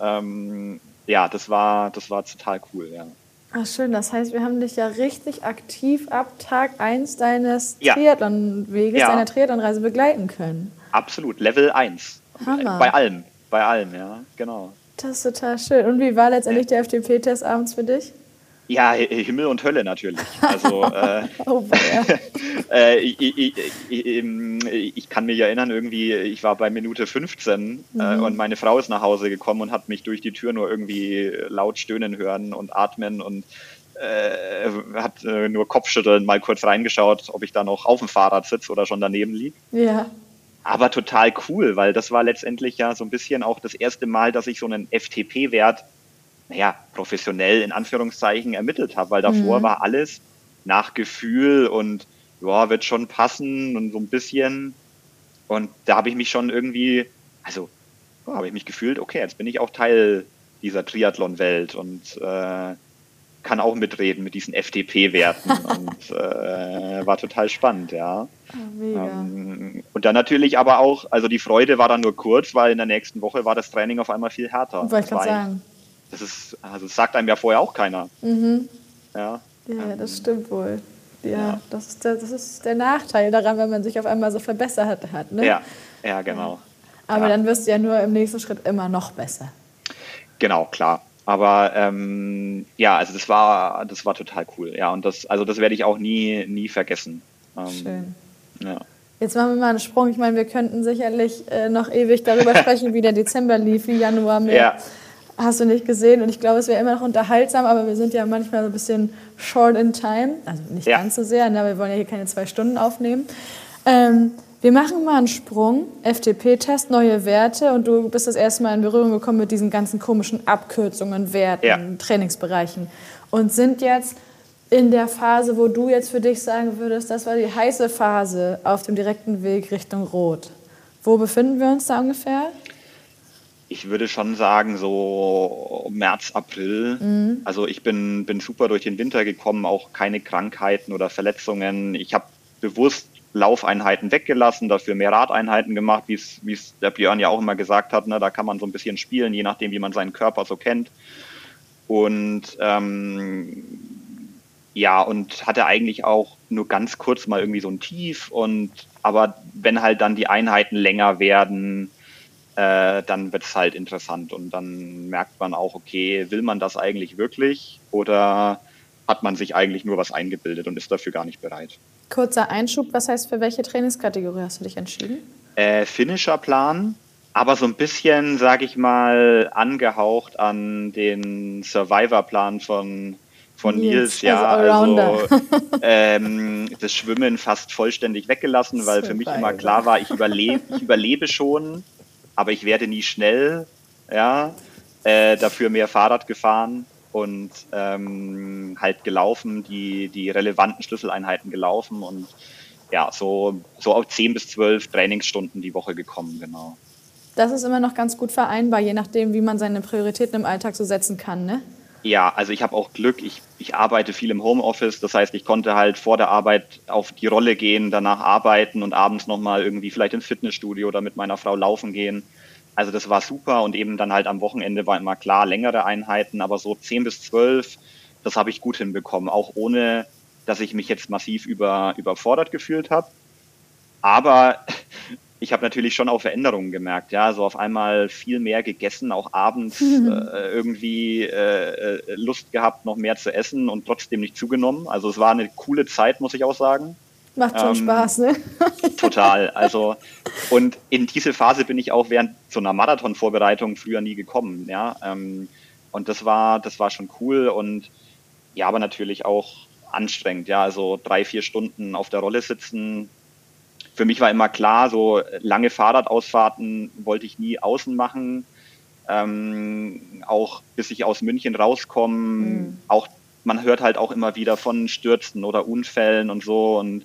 ähm, ja, das war das war total cool. Ja. Ach schön, das heißt, wir haben dich ja richtig aktiv ab Tag 1 deines Ja. Triathlon-Weges, Ja. deiner Triathlon-Reise begleiten können. Absolut, Level 1. Hammer. Bei allem, bei allem, ja, genau. Das ist total schön. Und wie war letztendlich der FDP-Test abends für dich? Ja, Himmel und Hölle natürlich. Also äh, oh, äh, ich, ich, ich, ich, kann mich erinnern, irgendwie, ich war bei Minute 15 äh, mhm. und meine Frau ist nach Hause gekommen und hat mich durch die Tür nur irgendwie laut stöhnen hören und atmen und äh, hat äh, nur Kopfschütteln mal kurz reingeschaut, ob ich da noch auf dem Fahrrad sitze oder schon daneben liege. Ja. Aber total cool, weil das war letztendlich ja so ein bisschen auch das erste Mal, dass ich so einen FTP-Wert naja, professionell in Anführungszeichen ermittelt habe, weil davor mhm. war alles nach Gefühl und ja, wird schon passen und so ein bisschen. Und da habe ich mich schon irgendwie, also ja, habe ich mich gefühlt, okay, jetzt bin ich auch Teil dieser Triathlon-Welt und äh, kann auch mitreden mit diesen FTP-Werten und äh, war total spannend, ja. Oh, ähm, und dann natürlich aber auch, also die Freude war dann nur kurz, weil in der nächsten Woche war das Training auf einmal viel härter. Wollte ich gerade sagen. Das ist, also das sagt einem ja vorher auch keiner. Mhm. Ja, ja ähm, das stimmt wohl. Ja, ja, Das, ist der, das ist der Nachteil daran, wenn man sich auf einmal so verbessert hat. Ne? Ja, ja, genau. Aber ja. dann wirst du ja nur im nächsten Schritt immer noch besser. Genau, klar. Aber ähm, ja, also das war, das war total cool. Ja, und das, also das werde ich auch nie, nie vergessen. Ähm, Schön. Ja. Jetzt machen wir mal einen Sprung. Ich meine, wir könnten sicherlich äh, noch ewig darüber sprechen, wie der Dezember lief, wie Januar, März. Ja hast du nicht gesehen. Und ich glaube, es wäre immer noch unterhaltsam, aber wir sind ja manchmal so ein bisschen short in time. Also nicht ja. ganz so sehr, ne? wir wollen ja hier keine zwei Stunden aufnehmen. Ähm, wir machen mal einen Sprung, FTP-Test, neue Werte und du bist das erste Mal in Berührung gekommen mit diesen ganzen komischen Abkürzungen, Werten, ja. Trainingsbereichen und sind jetzt in der Phase, wo du jetzt für dich sagen würdest, das war die heiße Phase auf dem direkten Weg Richtung Rot. Wo befinden wir uns da ungefähr? Ich würde schon sagen, so März, April. Mhm. Also ich bin, bin super durch den Winter gekommen, auch keine Krankheiten oder Verletzungen. Ich habe bewusst Laufeinheiten weggelassen, dafür mehr Radeinheiten gemacht, wie es der Björn ja auch immer gesagt hat. Ne? Da kann man so ein bisschen spielen, je nachdem, wie man seinen Körper so kennt. Und ähm, ja, und hatte eigentlich auch nur ganz kurz mal irgendwie so ein Tief. Und aber wenn halt dann die Einheiten länger werden, äh, dann wird es halt interessant und dann merkt man auch, okay, will man das eigentlich wirklich oder hat man sich eigentlich nur was eingebildet und ist dafür gar nicht bereit. Kurzer Einschub, was heißt für welche Trainingskategorie hast du dich entschieden? Äh, Finisher Plan, aber so ein bisschen, sage ich mal, angehaucht an den Survivor-Plan von von Nils, Nils ja, also, also ähm, das Schwimmen fast vollständig weggelassen, weil Survivor. für mich immer klar war, ich überlebe, ich überlebe schon aber ich werde nie schnell, ja, äh, dafür mehr Fahrrad gefahren und ähm, halt gelaufen, die, die relevanten Schlüsseleinheiten gelaufen und ja, so, so auf 10 bis 12 Trainingsstunden die Woche gekommen, genau. Das ist immer noch ganz gut vereinbar, je nachdem, wie man seine Prioritäten im Alltag so setzen kann, ne? Ja, also ich habe auch Glück. Ich, ich arbeite viel im Homeoffice. Das heißt, ich konnte halt vor der Arbeit auf die Rolle gehen, danach arbeiten und abends nochmal irgendwie vielleicht ins Fitnessstudio oder mit meiner Frau laufen gehen. Also das war super und eben dann halt am Wochenende war immer klar längere Einheiten, aber so 10 bis 12, das habe ich gut hinbekommen, auch ohne, dass ich mich jetzt massiv über, überfordert gefühlt habe. Aber ich habe natürlich schon auch Veränderungen gemerkt. Ja, so auf einmal viel mehr gegessen, auch abends mhm. äh, irgendwie äh, äh, Lust gehabt, noch mehr zu essen und trotzdem nicht zugenommen. Also es war eine coole Zeit, muss ich auch sagen. Macht schon ähm, Spaß, ne? total. Also und in diese Phase bin ich auch während so einer Marathonvorbereitung früher nie gekommen. Ja, ähm, und das war das war schon cool und ja, aber natürlich auch anstrengend. Ja, also drei vier Stunden auf der Rolle sitzen, für mich war immer klar, so lange Fahrradausfahrten wollte ich nie außen machen. Ähm, auch bis ich aus München rauskomme, mhm. auch man hört halt auch immer wieder von Stürzen oder Unfällen und so. Und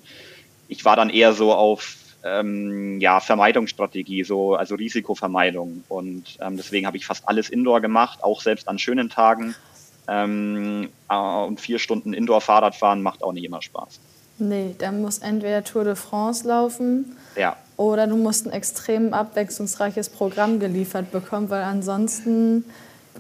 ich war dann eher so auf ähm, ja, Vermeidungsstrategie, so, also Risikovermeidung. Und ähm, deswegen habe ich fast alles Indoor gemacht, auch selbst an schönen Tagen. Ähm, äh, und vier Stunden Indoor-Fahrrad fahren macht auch nicht immer Spaß. Nee, dann muss entweder Tour de France laufen ja. oder du musst ein extrem abwechslungsreiches Programm geliefert bekommen, weil ansonsten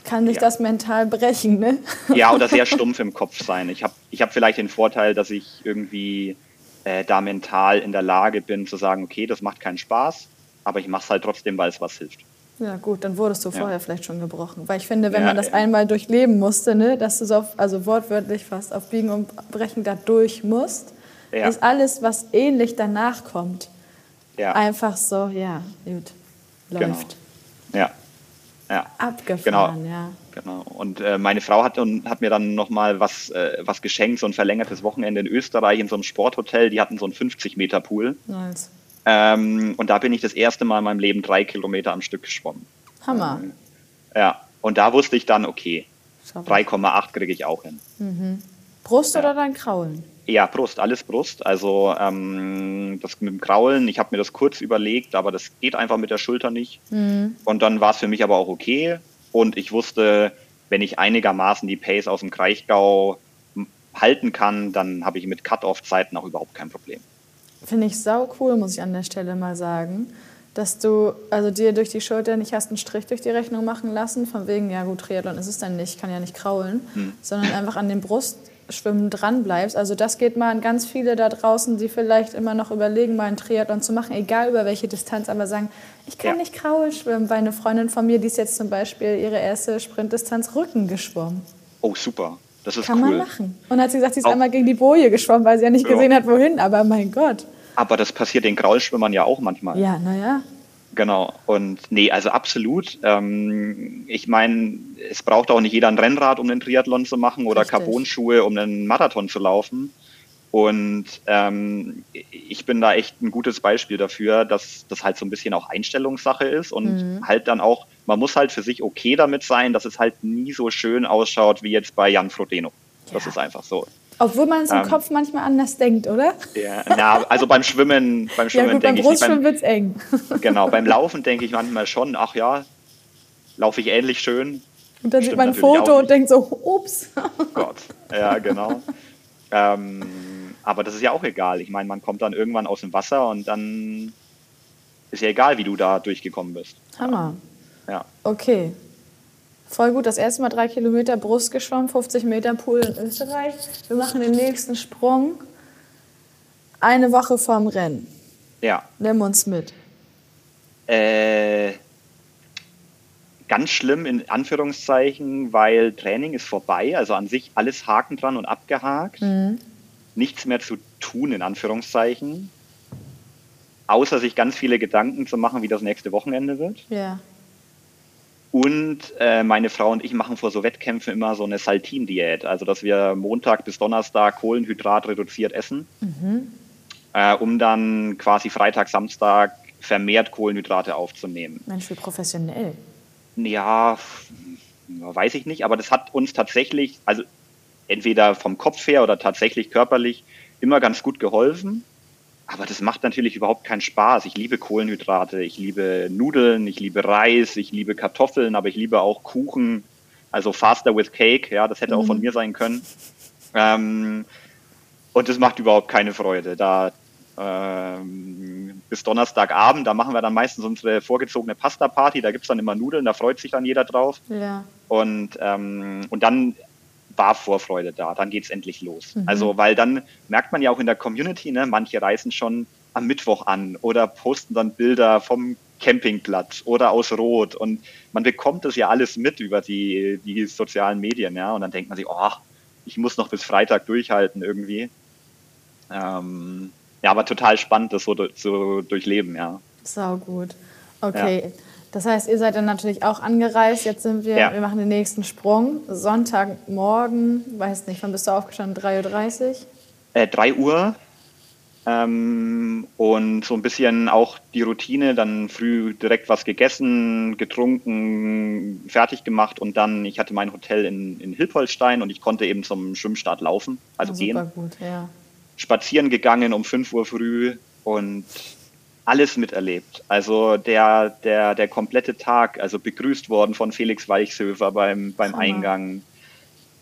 kann dich ja. das mental brechen, ne? Ja, oder sehr stumpf im Kopf sein. Ich habe ich hab vielleicht den Vorteil, dass ich irgendwie äh, da mental in der Lage bin zu sagen, okay, das macht keinen Spaß, aber ich mache es halt trotzdem, weil es was hilft. Ja, gut, dann wurdest du vorher ja. vielleicht schon gebrochen. Weil ich finde, wenn ja, man das einmal durchleben musste, ne, dass du so auf, also wortwörtlich fast auf Biegen und Brechen da durch musst, ja. ist alles, was ähnlich danach kommt, einfach so, ja, gut, genau. läuft. Genau. Ja. ja. Abgefahren, genau. ja. Genau. Und äh, meine Frau hat, und, hat mir dann nochmal was, äh, was geschenkt, so ein verlängertes Wochenende in Österreich in so einem Sporthotel. Die hatten so einen 50-Meter-Pool. Nice. Ähm, und da bin ich das erste Mal in meinem Leben drei Kilometer am Stück geschwommen. Hammer. Ähm, ja, und da wusste ich dann, okay, 3,8 kriege ich auch hin. Mhm. Brust ja. oder dein Kraulen? Ja, Brust, alles Brust. Also ähm, das mit dem Kraulen, ich habe mir das kurz überlegt, aber das geht einfach mit der Schulter nicht. Mhm. Und dann war es für mich aber auch okay. Und ich wusste, wenn ich einigermaßen die Pace aus dem Kraichgau halten kann, dann habe ich mit Cut-Off-Zeiten auch überhaupt kein Problem. Finde ich sau cool, muss ich an der Stelle mal sagen. Dass du also dir durch die Schulter nicht hast einen Strich durch die Rechnung machen lassen, von wegen, ja gut, Triathlon ist es dann nicht, kann ja nicht kraulen, hm. sondern einfach an den Brustschwimmen dran bleibst. Also das geht mal an ganz viele da draußen, die vielleicht immer noch überlegen, mal einen Triathlon zu machen, egal über welche Distanz, aber sagen, ich kann ja. nicht Kraul schwimmen, weil eine Freundin von mir, die ist jetzt zum Beispiel ihre erste Sprintdistanz Rücken geschwommen. Oh, super. Das ist Kann cool. man machen. Und hat sie gesagt, sie ist auch einmal gegen die Boje geschwommen, weil sie ja nicht ja. gesehen hat, wohin. Aber mein Gott. Aber das passiert den Graulschwimmern ja auch manchmal. Ja, naja. Genau. Und nee, also absolut. Ähm, ich meine, es braucht auch nicht jeder ein Rennrad, um einen Triathlon zu machen oder Carbon-Schuhe, um einen Marathon zu laufen. Und ähm, ich bin da echt ein gutes Beispiel dafür, dass das halt so ein bisschen auch Einstellungssache ist und mhm. halt dann auch, man muss halt für sich okay damit sein, dass es halt nie so schön ausschaut wie jetzt bei Jan Frodeno. Das ja. ist einfach so. Obwohl man es im ähm, Kopf manchmal anders denkt, oder? Ja, na, also beim Schwimmen, beim Schwimmen ja, gut, denke beim ich. Beim wird es eng. Genau, beim Laufen denke ich manchmal schon, ach ja, laufe ich ähnlich schön. Und dann Stimmt sieht man ein Foto und denkt so, ups. Gott, ja, genau. ähm, aber das ist ja auch egal. Ich meine, man kommt dann irgendwann aus dem Wasser und dann ist ja egal, wie du da durchgekommen bist. Hammer. Ja. Okay. Voll gut. Das erste Mal drei Kilometer Brust geschwommen, 50 Meter Pool in Österreich. Wir machen den nächsten Sprung. Eine Woche vorm Rennen. Ja. Nimm uns mit. Äh, ganz schlimm in Anführungszeichen, weil Training ist vorbei. Also an sich alles Haken dran und abgehakt. Mhm nichts mehr zu tun, in Anführungszeichen. Außer sich ganz viele Gedanken zu machen, wie das nächste Wochenende wird. Ja. Und äh, meine Frau und ich machen vor so Wettkämpfen immer so eine Saltin-Diät. Also, dass wir Montag bis Donnerstag Kohlenhydrat reduziert essen, mhm. äh, um dann quasi Freitag, Samstag vermehrt Kohlenhydrate aufzunehmen. Mensch, wie professionell. Ja, weiß ich nicht, aber das hat uns tatsächlich, also entweder vom Kopf her oder tatsächlich körperlich immer ganz gut geholfen. Aber das macht natürlich überhaupt keinen Spaß. Ich liebe Kohlenhydrate, ich liebe Nudeln, ich liebe Reis, ich liebe Kartoffeln, aber ich liebe auch Kuchen. Also Faster with Cake, ja, das hätte mhm. auch von mhm. mir sein können. Ähm, und das macht überhaupt keine Freude. Da ähm, bis Donnerstagabend, da machen wir dann meistens unsere vorgezogene Pasta-Party, da gibt's dann immer Nudeln, da freut sich dann jeder drauf. Ja. Und, ähm, und dann war Vorfreude da, dann geht's endlich los. Mhm. Also, weil dann merkt man ja auch in der Community, ne, manche reisen schon am Mittwoch an oder posten dann Bilder vom Campingplatz oder aus Rot und man bekommt das ja alles mit über die, die sozialen Medien, ja, und dann denkt man sich, oh, ich muss noch bis Freitag durchhalten irgendwie. Ähm, ja, aber total spannend, das so zu durchleben, ja. Sau gut. Okay. Ja. Das heißt, ihr seid dann natürlich auch angereist. Jetzt sind wir, ja. wir machen den nächsten Sprung. Sonntagmorgen, weiß nicht, wann bist du aufgestanden? 3.30 Uhr? Äh, 3 Uhr. Ähm, und so ein bisschen auch die Routine, dann früh direkt was gegessen, getrunken, fertig gemacht und dann, ich hatte mein Hotel in, in Hilpolstein und ich konnte eben zum Schwimmstart laufen, also oh, gehen. Gut, ja. Spazieren gegangen um 5 Uhr früh und alles miterlebt. Also der, der, der komplette Tag, also begrüßt worden von Felix Weichshöfer beim, beim Eingang.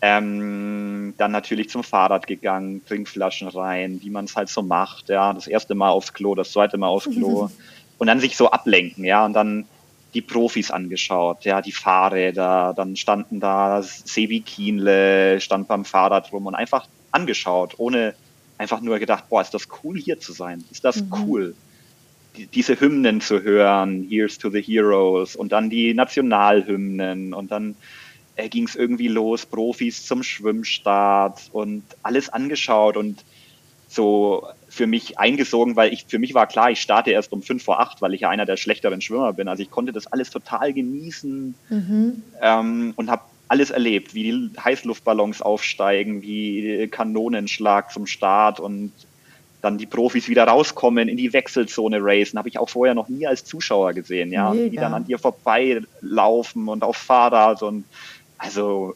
Ähm, dann natürlich zum Fahrrad gegangen, Trinkflaschen rein, wie man es halt so macht. Ja, das erste Mal aufs Klo, das zweite Mal aufs Klo. und dann sich so ablenken, ja, und dann die Profis angeschaut, ja, die Fahrräder, dann standen da Sebi Kienle, stand beim Fahrrad rum und einfach angeschaut, ohne einfach nur gedacht, boah, ist das cool hier zu sein, ist das mhm. cool diese Hymnen zu hören, Here's to the Heroes und dann die Nationalhymnen und dann äh, ging es irgendwie los, Profis zum Schwimmstart und alles angeschaut und so für mich eingesogen, weil ich für mich war klar, ich starte erst um fünf vor acht, weil ich ja einer der schlechteren Schwimmer bin. Also ich konnte das alles total genießen mhm. ähm, und habe alles erlebt, wie die Heißluftballons aufsteigen, wie Kanonenschlag zum Start und dann die Profis wieder rauskommen, in die Wechselzone racen, habe ich auch vorher noch nie als Zuschauer gesehen, ja, Mega. die dann an dir vorbeilaufen und auf Fahrrad und also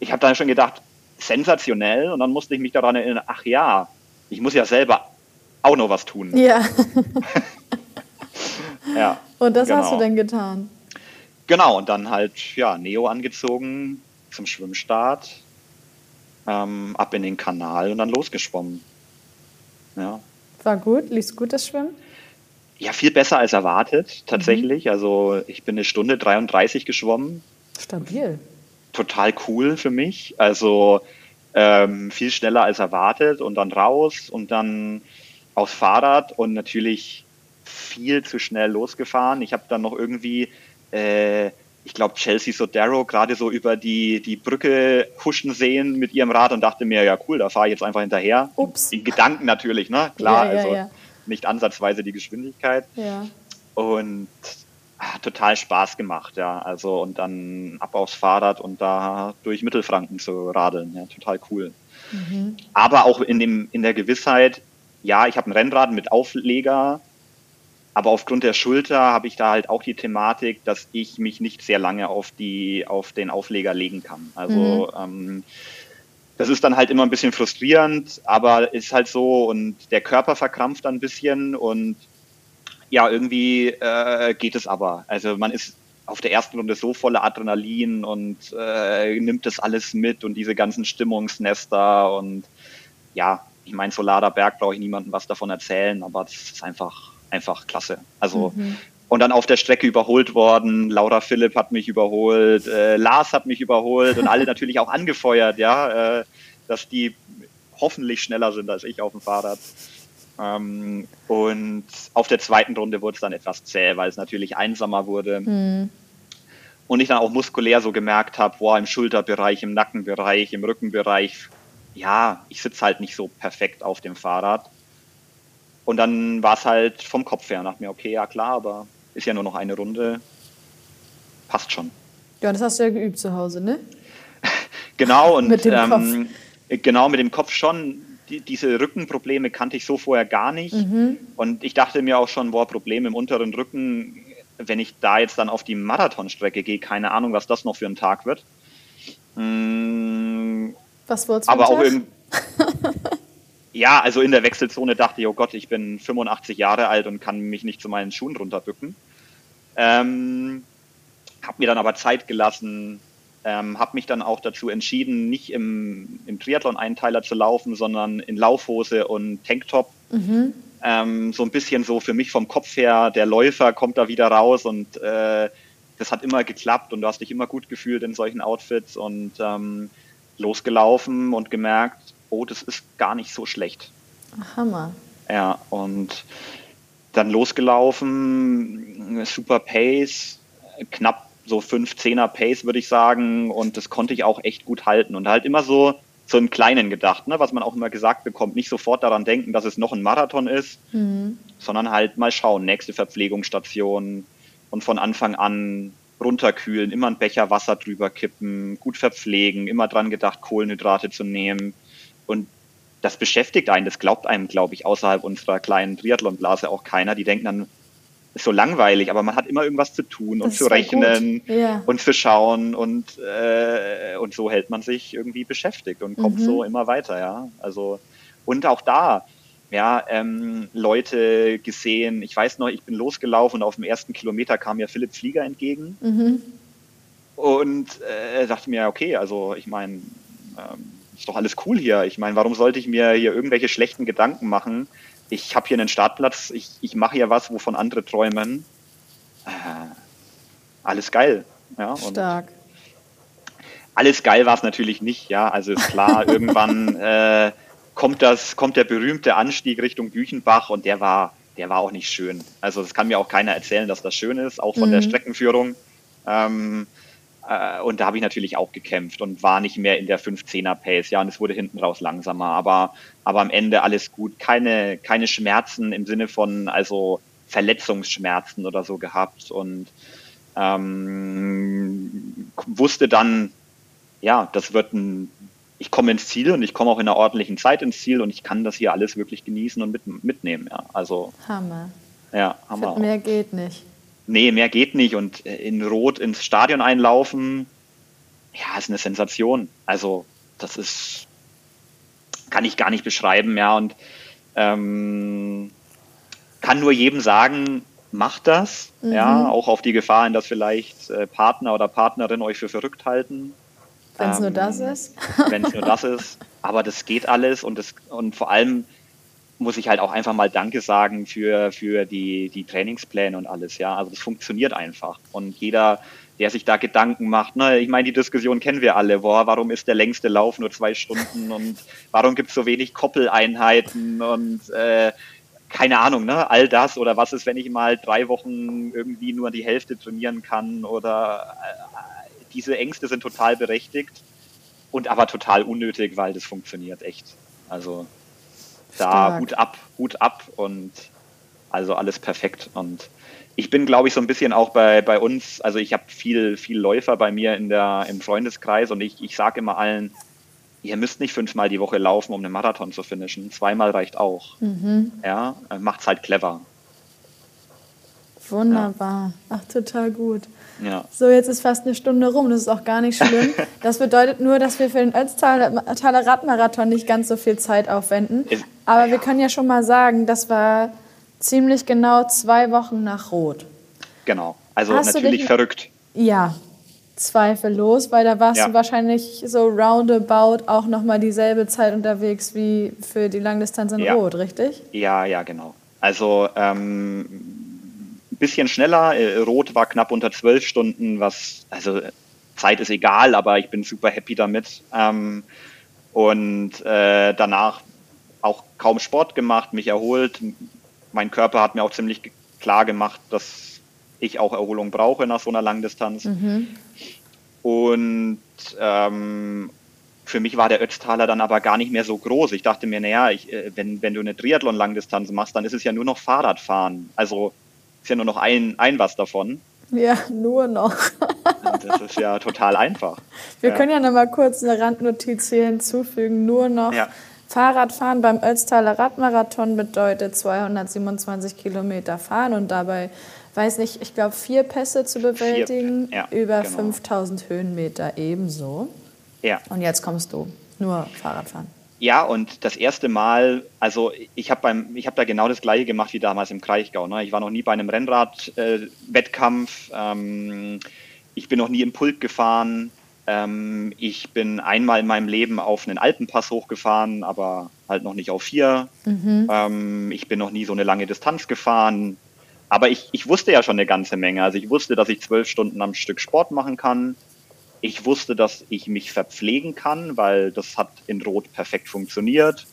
ich habe dann schon gedacht, sensationell und dann musste ich mich daran erinnern, ach ja, ich muss ja selber auch noch was tun. Ja. ja. Und das genau. hast du genau. denn getan? Genau, und dann halt, ja, Neo angezogen zum Schwimmstart, ähm, ab in den Kanal und dann losgeschwommen. Ja. War gut? Lief's gut, das Schwimmen? Ja, viel besser als erwartet, tatsächlich. Mhm. Also ich bin eine Stunde 33 geschwommen. Stabil. Total cool für mich. Also ähm, viel schneller als erwartet und dann raus und dann aufs Fahrrad und natürlich viel zu schnell losgefahren. Ich habe dann noch irgendwie, äh, ich glaube, Chelsea Sodero gerade so über die, die Brücke huschen sehen mit ihrem Rad und dachte mir, ja cool, da fahre ich jetzt einfach hinterher. Ups. In Gedanken natürlich, ne? Klar, ja, ja, also ja. nicht ansatzweise die Geschwindigkeit. Und ah, total Spaß gemacht, ja. Also und dann ab aufs Fahrrad und da durch Mittelfranken zu radeln, ja, total cool. Mhm. Aber auch in dem in der Gewissheit, ja, ich habe ein Rennrad mit Aufleger, aber aufgrund der Schulter habe ich da halt auch die Thematik, dass ich mich nicht sehr lange auf die auf den Aufleger legen kann. Also mhm. ähm, das ist dann halt immer ein bisschen frustrierend, aber ist halt so und der Körper verkrampft dann ein bisschen und ja, irgendwie äh, geht es aber. Also man ist auf der ersten Runde so voller Adrenalin und äh, nimmt das alles mit und diese ganzen Stimmungsnester und ja, ich meine, Solarer Berg brauche ich niemandem was davon erzählen, aber das ist einfach, einfach klasse. Also mhm. und dann auf der Strecke überholt worden, Laura Philipp hat mich überholt, äh, Lars hat mich überholt und alle natürlich auch angefeuert, ja, äh, dass die hoffentlich schneller sind als ich auf dem Fahrrad. Ähm, und auf der zweiten Runde wurde es dann etwas zäh, weil es natürlich einsamer wurde. Mhm. Und ich dann auch muskulär so gemerkt habe, boah, im Schulterbereich, im Nackenbereich, im Rückenbereich, ja, ich sitze halt nicht so perfekt auf dem Fahrrad. Und dann war es halt vom Kopf her, nach mir, okay, ja klar, aber ist ja nur noch eine Runde, passt schon. Ja, das hast du ja geübt zu Hause, ne? genau, und mit dem ähm, Kopf. genau mit dem Kopf schon die, diese Rückenprobleme kannte ich so vorher gar nicht. Mhm. Und ich dachte mir auch schon, boah, Probleme im unteren Rücken, wenn ich da jetzt dann auf die Marathonstrecke gehe, keine Ahnung, was das noch für ein Tag wird. Mhm. Was wolltest du Aber auch irgendwie. ja, also in der Wechselzone dachte ich, oh Gott, ich bin 85 Jahre alt und kann mich nicht zu meinen Schuhen runterbücken. Ähm, hab mir dann aber Zeit gelassen, ähm, habe mich dann auch dazu entschieden, nicht im, im Triathlon-Einteiler zu laufen, sondern in Laufhose und Tanktop. Mhm. Ähm, so ein bisschen so für mich vom Kopf her, der Läufer kommt da wieder raus und äh, das hat immer geklappt und du hast dich immer gut gefühlt in solchen Outfits und ähm, losgelaufen und gemerkt, oh, das ist gar nicht so schlecht. Hammer. Ja, und dann losgelaufen, super Pace, knapp so 5-10er Pace, würde ich sagen. Und das konnte ich auch echt gut halten. Und halt immer so, so im Kleinen gedacht, ne? was man auch immer gesagt bekommt. Nicht sofort daran denken, dass es noch ein Marathon ist, mhm. sondern halt mal schauen, nächste Verpflegungsstation und von Anfang an runterkühlen, immer einen Becher Wasser drüber kippen, gut verpflegen, immer dran gedacht, Kohlenhydrate zu nehmen. Und das beschäftigt einen, das glaubt einem, glaube ich, außerhalb unserer kleinen Triathlonblase auch keiner. Die denken dann, ist so langweilig, aber man hat immer irgendwas zu tun und zu rechnen ja. und zu schauen und, äh, und so hält man sich irgendwie beschäftigt und kommt mhm. so immer weiter, ja. Also, und auch da, ja, ähm, Leute gesehen, ich weiß noch, ich bin losgelaufen und auf dem ersten Kilometer kam mir Philipp Flieger entgegen mhm. und äh, dachte mir, okay, also ich meine, ähm, ist doch alles cool hier. Ich meine, warum sollte ich mir hier irgendwelche schlechten Gedanken machen? ich habe hier einen Startplatz, ich, ich mache hier was, wovon andere träumen. Äh, alles geil. Ja, Stark. alles geil war es natürlich nicht, ja. Also ist klar, irgendwann äh, kommt das, kommt der berühmte Anstieg Richtung Büchenbach und der war, der war auch nicht schön. Also das kann mir auch keiner erzählen, dass das schön ist, auch von mhm. der Streckenführung. Ähm, äh, und da habe ich natürlich auch gekämpft und war nicht mehr in der 15er Pace. Ja, und es wurde hinten raus langsamer, aber, aber am Ende alles gut. Keine, keine Schmerzen im Sinne von, also Verletzungsschmerzen oder so gehabt und ähm, wusste dann, ja, das wird ein, ich komme ins Ziel und ich komme auch in einer ordentlichen Zeit ins Ziel und ich kann das hier alles wirklich genießen und mit, mitnehmen. Ja, also Hammer. Ja, Hammer. Mehr geht nicht. Nee, mehr geht nicht und äh, in Rot ins Stadion einlaufen, ja, ist eine Sensation. Also das ist, kann ich gar nicht beschreiben, ja und ähm, kann nur jedem sagen, macht das, mhm. ja, auch auf die Gefahr hin, dass vielleicht äh, Partner oder Partnerin euch für verrückt halten. Wenn es ähm, nur das ist. Wenn es nur das ist. Aber das geht alles und, das, und vor allem muss ich halt auch einfach mal Danke sagen für, für die, die Trainingspläne und alles, ja. Also das funktioniert einfach. Und jeder, der sich da Gedanken macht, ne, ich meine, die Diskussion kennen wir alle, boah, warum ist der längste Lauf nur zwei Stunden und warum gibt es so wenig Koppeleinheiten und äh, keine Ahnung, ne, all das oder was ist, wenn ich mal drei Wochen irgendwie nur die Hälfte trainieren kann oder äh, diese Ängste sind total berechtigt und aber total unnötig, weil das funktioniert echt. Also da. Hut ab, Hut ab und also alles perfekt und ich bin, glaube ich, so ein bisschen auch bei, bei uns, also ich habe viel, viel Läufer bei mir in der, im Freundeskreis und ich, ich sage immer allen, ihr müsst nicht fünfmal die Woche laufen, um einen Marathon zu finishen. Zweimal reicht auch. Mhm. Ja, macht's halt clever. Wunderbar. Ja. Ach, total gut. Ja. So, jetzt ist fast eine Stunde rum. Das ist auch gar nicht schlimm. Das bedeutet nur, dass wir für den Ötztaler Radmarathon nicht ganz so viel Zeit aufwenden. Aber wir können ja schon mal sagen, das war ziemlich genau zwei Wochen nach Rot. Genau. Also Hast natürlich verrückt. Ja, zweifellos, weil da warst ja. du wahrscheinlich so roundabout auch nochmal dieselbe Zeit unterwegs wie für die Langdistanz in ja. Rot, richtig? Ja, ja, genau. Also ähm, bisschen schneller. Äh, Rot war knapp unter zwölf Stunden, was, also Zeit ist egal, aber ich bin super happy damit. Ähm, und äh, danach auch kaum Sport gemacht, mich erholt. Mein Körper hat mir auch ziemlich klar gemacht, dass ich auch Erholung brauche nach so einer Langdistanz. Mhm. Und ähm, für mich war der Ötztaler dann aber gar nicht mehr so groß. Ich dachte mir, naja, ich, äh, wenn, wenn du eine Triathlon-Langdistanz machst, dann ist es ja nur noch Fahrradfahren. Also ja nur noch ein, ein was davon. Ja, nur noch. das ist ja total einfach. Wir ja. können ja noch mal kurz eine Randnotiz hier hinzufügen. Nur noch ja. Fahrradfahren beim Ötztaler Radmarathon bedeutet 227 Kilometer fahren und dabei weiß nicht, ich glaube, vier Pässe zu bewältigen, vier, ja, über genau. 5000 Höhenmeter ebenso. Ja. Und jetzt kommst du, nur Fahrradfahren. Ja, und das erste Mal, also ich habe beim, ich habe da genau das gleiche gemacht wie damals im Kraichgau. Ne? Ich war noch nie bei einem Rennrad-Wettkampf. Äh, ähm, ich bin noch nie im Pult gefahren. Ähm, ich bin einmal in meinem Leben auf einen Alpenpass hochgefahren, aber halt noch nicht auf vier. Mhm. Ähm, ich bin noch nie so eine lange Distanz gefahren. Aber ich, ich wusste ja schon eine ganze Menge. Also ich wusste, dass ich zwölf Stunden am Stück Sport machen kann. Ich wusste, dass ich mich verpflegen kann, weil das hat in Rot perfekt funktioniert.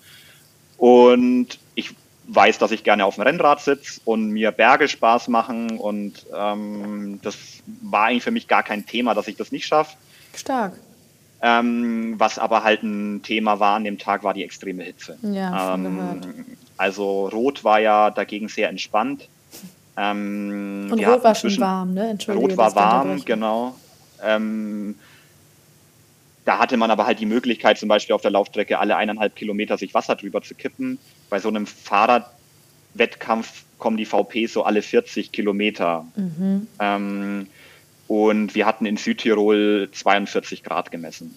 Und ich weiß, dass ich gerne auf dem Rennrad sitze und mir Berge Spaß machen. Und ähm, das war eigentlich für mich gar kein Thema, dass ich das nicht schaffe. Stark. Ähm, was aber halt ein Thema war an dem Tag, war die extreme Hitze. Ja, ähm, also Rot war ja dagegen sehr entspannt. Ähm, Und Rot war schon warm, ne? Entschuldige, Rot war warm, genau. Ähm, da hatte man aber halt die Möglichkeit, zum Beispiel auf der Laufstrecke alle eineinhalb Kilometer sich Wasser drüber zu kippen. Bei so einem Fahrradwettkampf kommen die VPs so alle 40 Kilometer. Mhm. Ähm, und wir hatten in Südtirol 42 Grad gemessen.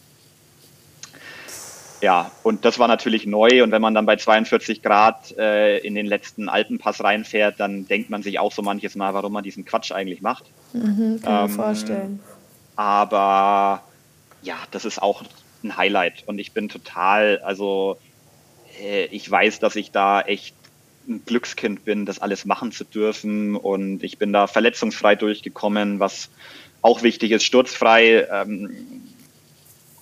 Ja, und das war natürlich neu. Und wenn man dann bei 42 Grad äh, in den letzten Alpenpass reinfährt, dann denkt man sich auch so manches Mal, warum man diesen Quatsch eigentlich macht. Mhm, kann ähm, mir vorstellen. Aber ja, das ist auch ein Highlight. Und ich bin total, also äh, ich weiß, dass ich da echt ein Glückskind bin, das alles machen zu dürfen. Und ich bin da verletzungsfrei durchgekommen, was auch wichtig ist, sturzfrei. Ähm,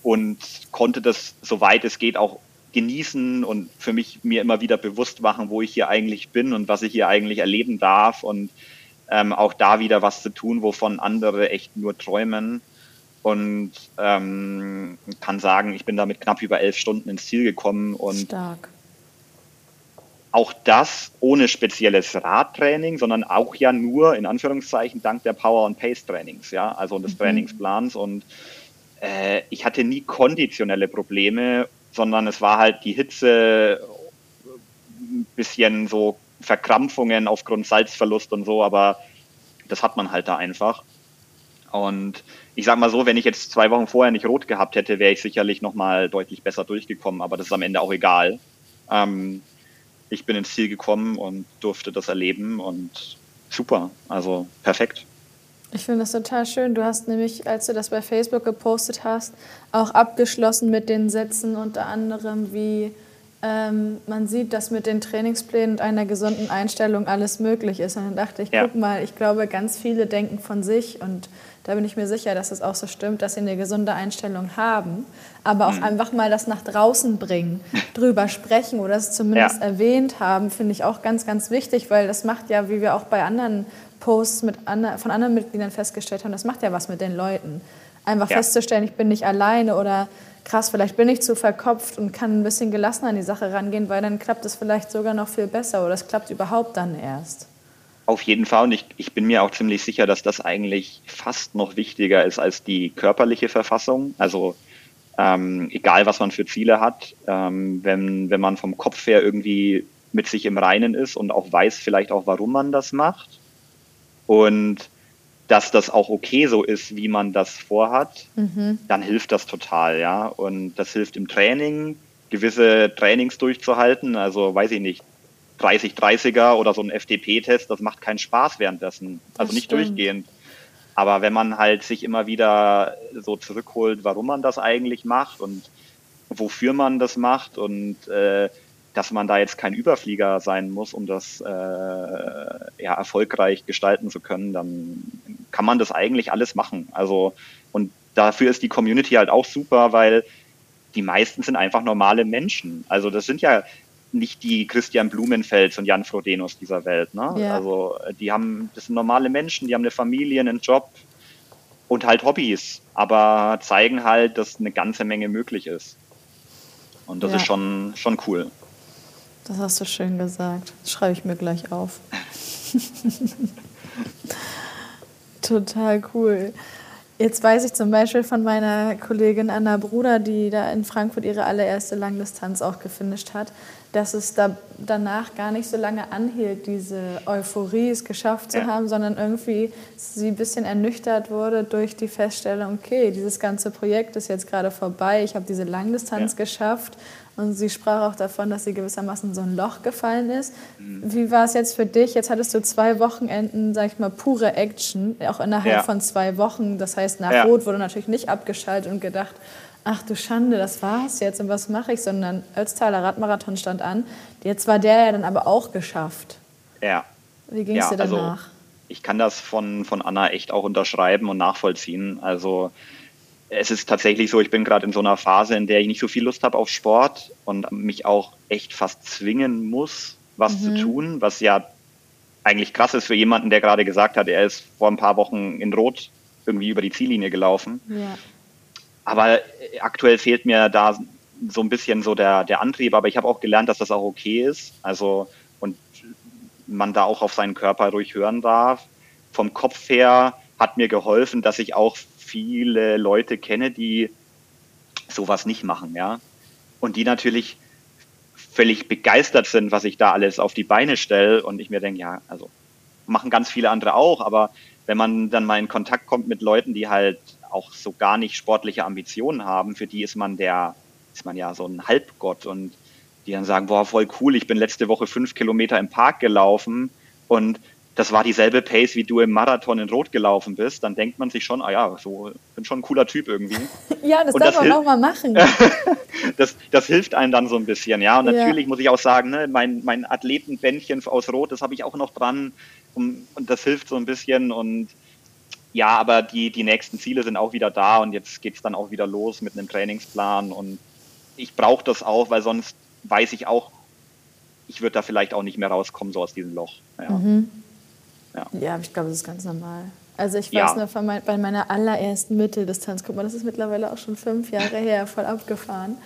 und konnte das, soweit es geht, auch genießen und für mich mir immer wieder bewusst machen, wo ich hier eigentlich bin und was ich hier eigentlich erleben darf und ähm, auch da wieder was zu tun, wovon andere echt nur träumen. Und ähm, kann sagen, ich bin damit knapp über elf Stunden ins Ziel gekommen und Stark. auch das ohne spezielles Radtraining, sondern auch ja nur in Anführungszeichen dank der Power- und Pace-Trainings, ja, also des mhm. Trainingsplans. Und äh, ich hatte nie konditionelle Probleme, sondern es war halt die Hitze, ein bisschen so Verkrampfungen aufgrund Salzverlust und so, aber das hat man halt da einfach. Und ich sag mal so, wenn ich jetzt zwei Wochen vorher nicht rot gehabt hätte, wäre ich sicherlich nochmal deutlich besser durchgekommen, aber das ist am Ende auch egal. Ähm, ich bin ins Ziel gekommen und durfte das erleben und super, also perfekt. Ich finde das total schön. Du hast nämlich, als du das bei Facebook gepostet hast, auch abgeschlossen mit den Sätzen unter anderem wie ähm, man sieht, dass mit den Trainingsplänen und einer gesunden Einstellung alles möglich ist. Und dann dachte ich, ja. guck mal, ich glaube, ganz viele denken von sich und da bin ich mir sicher, dass es auch so stimmt, dass sie eine gesunde Einstellung haben, aber auch mhm. einfach mal das nach draußen bringen, drüber sprechen oder es zumindest ja. erwähnt haben, finde ich auch ganz, ganz wichtig, weil das macht ja, wie wir auch bei anderen Posts mit andre, von anderen Mitgliedern festgestellt haben, das macht ja was mit den Leuten. Einfach ja. festzustellen, ich bin nicht alleine oder krass, vielleicht bin ich zu verkopft und kann ein bisschen gelassener an die Sache rangehen, weil dann klappt es vielleicht sogar noch viel besser oder es klappt überhaupt dann erst. Auf jeden Fall und ich, ich bin mir auch ziemlich sicher, dass das eigentlich fast noch wichtiger ist als die körperliche Verfassung. Also ähm, egal, was man für Ziele hat, ähm, wenn, wenn man vom Kopf her irgendwie mit sich im Reinen ist und auch weiß vielleicht auch, warum man das macht und dass das auch okay so ist, wie man das vorhat, mhm. dann hilft das total, ja. Und das hilft im Training, gewisse Trainings durchzuhalten. Also weiß ich nicht, 30, 30er oder so ein FDP-Test, das macht keinen Spaß währenddessen. Also nicht stimmt. durchgehend. Aber wenn man halt sich immer wieder so zurückholt, warum man das eigentlich macht und wofür man das macht und äh, dass man da jetzt kein Überflieger sein muss, um das äh, ja, erfolgreich gestalten zu können, dann kann man das eigentlich alles machen. Also und dafür ist die Community halt auch super, weil die meisten sind einfach normale Menschen. Also das sind ja nicht die Christian Blumenfels und Jan Frodenos dieser Welt. Ne? Ja. Also die haben, das sind normale Menschen, die haben eine Familie, einen Job und halt Hobbys, aber zeigen halt, dass eine ganze Menge möglich ist. Und das ja. ist schon, schon cool. Das hast du schön gesagt. Das schreibe ich mir gleich auf. Total cool. Jetzt weiß ich zum Beispiel von meiner Kollegin Anna Bruder, die da in Frankfurt ihre allererste Langdistanz auch gefinisht hat, dass es da danach gar nicht so lange anhielt, diese Euphorie es geschafft zu ja. haben, sondern irgendwie sie ein bisschen ernüchtert wurde durch die Feststellung, okay, dieses ganze Projekt ist jetzt gerade vorbei, ich habe diese Langdistanz ja. geschafft und sie sprach auch davon, dass sie gewissermaßen so ein Loch gefallen ist. Mhm. Wie war es jetzt für dich? Jetzt hattest du zwei Wochenenden, sag ich mal, pure Action, auch innerhalb ja. von zwei Wochen. Das heißt, nach ja. Rot wurde natürlich nicht abgeschaltet und gedacht, ach du Schande, das war's jetzt und was mache ich, sondern Ötztaler Radmarathon stand an. Jetzt war der ja dann aber auch geschafft. Ja. Wie ging es ja, dir also danach? Also ich kann das von, von Anna echt auch unterschreiben und nachvollziehen. Also es ist tatsächlich so, ich bin gerade in so einer Phase, in der ich nicht so viel Lust habe auf Sport und mich auch echt fast zwingen muss, was mhm. zu tun, was ja eigentlich krass ist für jemanden, der gerade gesagt hat, er ist vor ein paar Wochen in Rot irgendwie über die Ziellinie gelaufen. Ja. Aber aktuell fehlt mir da so ein bisschen so der, der Antrieb, aber ich habe auch gelernt, dass das auch okay ist. Also und man da auch auf seinen Körper ruhig hören darf. Vom Kopf her hat mir geholfen, dass ich auch viele Leute kenne, die sowas nicht machen, ja. Und die natürlich völlig begeistert sind, was ich da alles auf die Beine stelle. Und ich mir denke, ja, also machen ganz viele andere auch, aber wenn man dann mal in Kontakt kommt mit Leuten, die halt auch so gar nicht sportliche Ambitionen haben, für die ist man der, ist man ja so ein Halbgott und die dann sagen, boah, voll cool, ich bin letzte Woche fünf Kilometer im Park gelaufen und das war dieselbe Pace, wie du im Marathon in Rot gelaufen bist, dann denkt man sich schon, ah ja, so bin schon ein cooler Typ irgendwie. ja, das und darf das man auch mal machen. das, das hilft einem dann so ein bisschen, ja. Und natürlich ja. muss ich auch sagen, ne, mein, mein Athletenbändchen aus Rot, das habe ich auch noch dran und, und das hilft so ein bisschen und ja, aber die, die nächsten Ziele sind auch wieder da und jetzt geht es dann auch wieder los mit einem Trainingsplan und ich brauche das auch, weil sonst weiß ich auch, ich würde da vielleicht auch nicht mehr rauskommen, so aus diesem Loch. Ja, mhm. Ja. ja ich glaube, das ist ganz normal. Also ich weiß ja. noch mein, bei meiner allerersten Mitteldistanz, guck mal, das ist mittlerweile auch schon fünf Jahre her, voll abgefahren.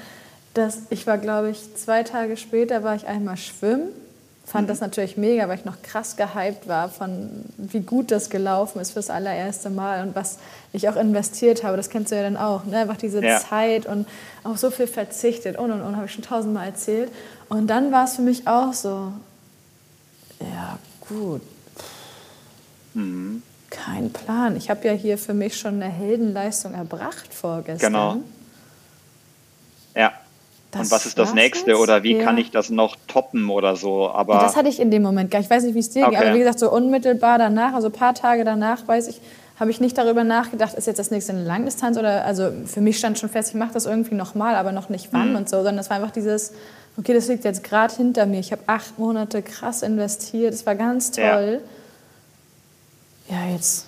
Dass ich war, glaube ich, zwei Tage später war ich einmal schwimmen fand das natürlich mega, weil ich noch krass gehypt war von wie gut das gelaufen ist fürs allererste Mal und was ich auch investiert habe. Das kennst du ja dann auch. Ne? Einfach diese ja. Zeit und auch so viel verzichtet und und und, habe ich schon tausendmal erzählt. Und dann war es für mich auch so, ja gut, mhm. kein Plan. Ich habe ja hier für mich schon eine Heldenleistung erbracht vorgestern. Genau. Ja. Das und was ist das nächste jetzt? oder wie ja. kann ich das noch toppen oder so. Aber das hatte ich in dem Moment gar nicht. Ich weiß nicht, wie es dir okay. ging, aber wie gesagt, so unmittelbar danach, also ein paar Tage danach, weiß ich, habe ich nicht darüber nachgedacht, ist jetzt das nächste eine Langdistanz oder, also für mich stand schon fest, ich mache das irgendwie nochmal, aber noch nicht wann mhm. und so, sondern es war einfach dieses, okay, das liegt jetzt gerade hinter mir. Ich habe acht Monate krass investiert, es war ganz toll. Ja. Ja, jetzt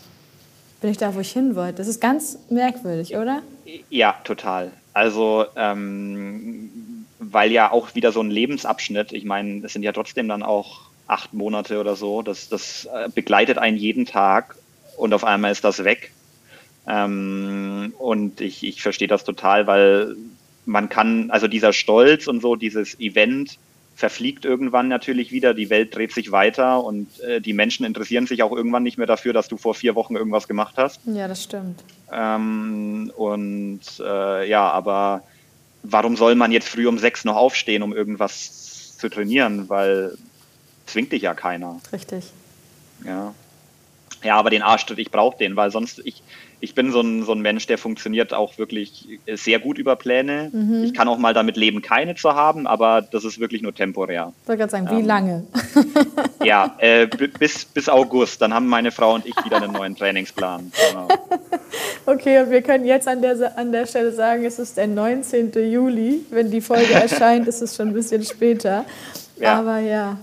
bin ich da, wo ich hin wollte. Das ist ganz merkwürdig, oder? Ja, total. Also, ähm, weil ja auch wieder so ein Lebensabschnitt, ich meine, es sind ja trotzdem dann auch acht Monate oder so, das, das äh, begleitet einen jeden Tag und auf einmal ist das weg. Ähm, und ich, ich verstehe das total, weil man kann, also dieser Stolz und so, dieses Event, verfliegt irgendwann natürlich wieder, die Welt dreht sich weiter und äh, die Menschen interessieren sich auch irgendwann nicht mehr dafür, dass du vor vier Wochen irgendwas gemacht hast. Ja, das stimmt. Ähm, und äh, ja, aber warum soll man jetzt früh um sechs noch aufstehen, um irgendwas zu trainieren? Weil zwingt dich ja keiner. Richtig. Ja. Ja, aber den Arschtritt, ich brauche den, weil sonst, ich, ich bin so ein, so ein Mensch, der funktioniert auch wirklich sehr gut über Pläne. Mhm. Ich kann auch mal damit leben, keine zu haben, aber das ist wirklich nur temporär. Ich wollte gerade sagen, wie ähm, lange? ja, äh, bis, bis August. Dann haben meine Frau und ich wieder einen neuen Trainingsplan. Genau. Okay, und wir können jetzt an der, an der Stelle sagen, es ist der 19. Juli. Wenn die Folge erscheint, ist es schon ein bisschen später. Ja. Aber ja.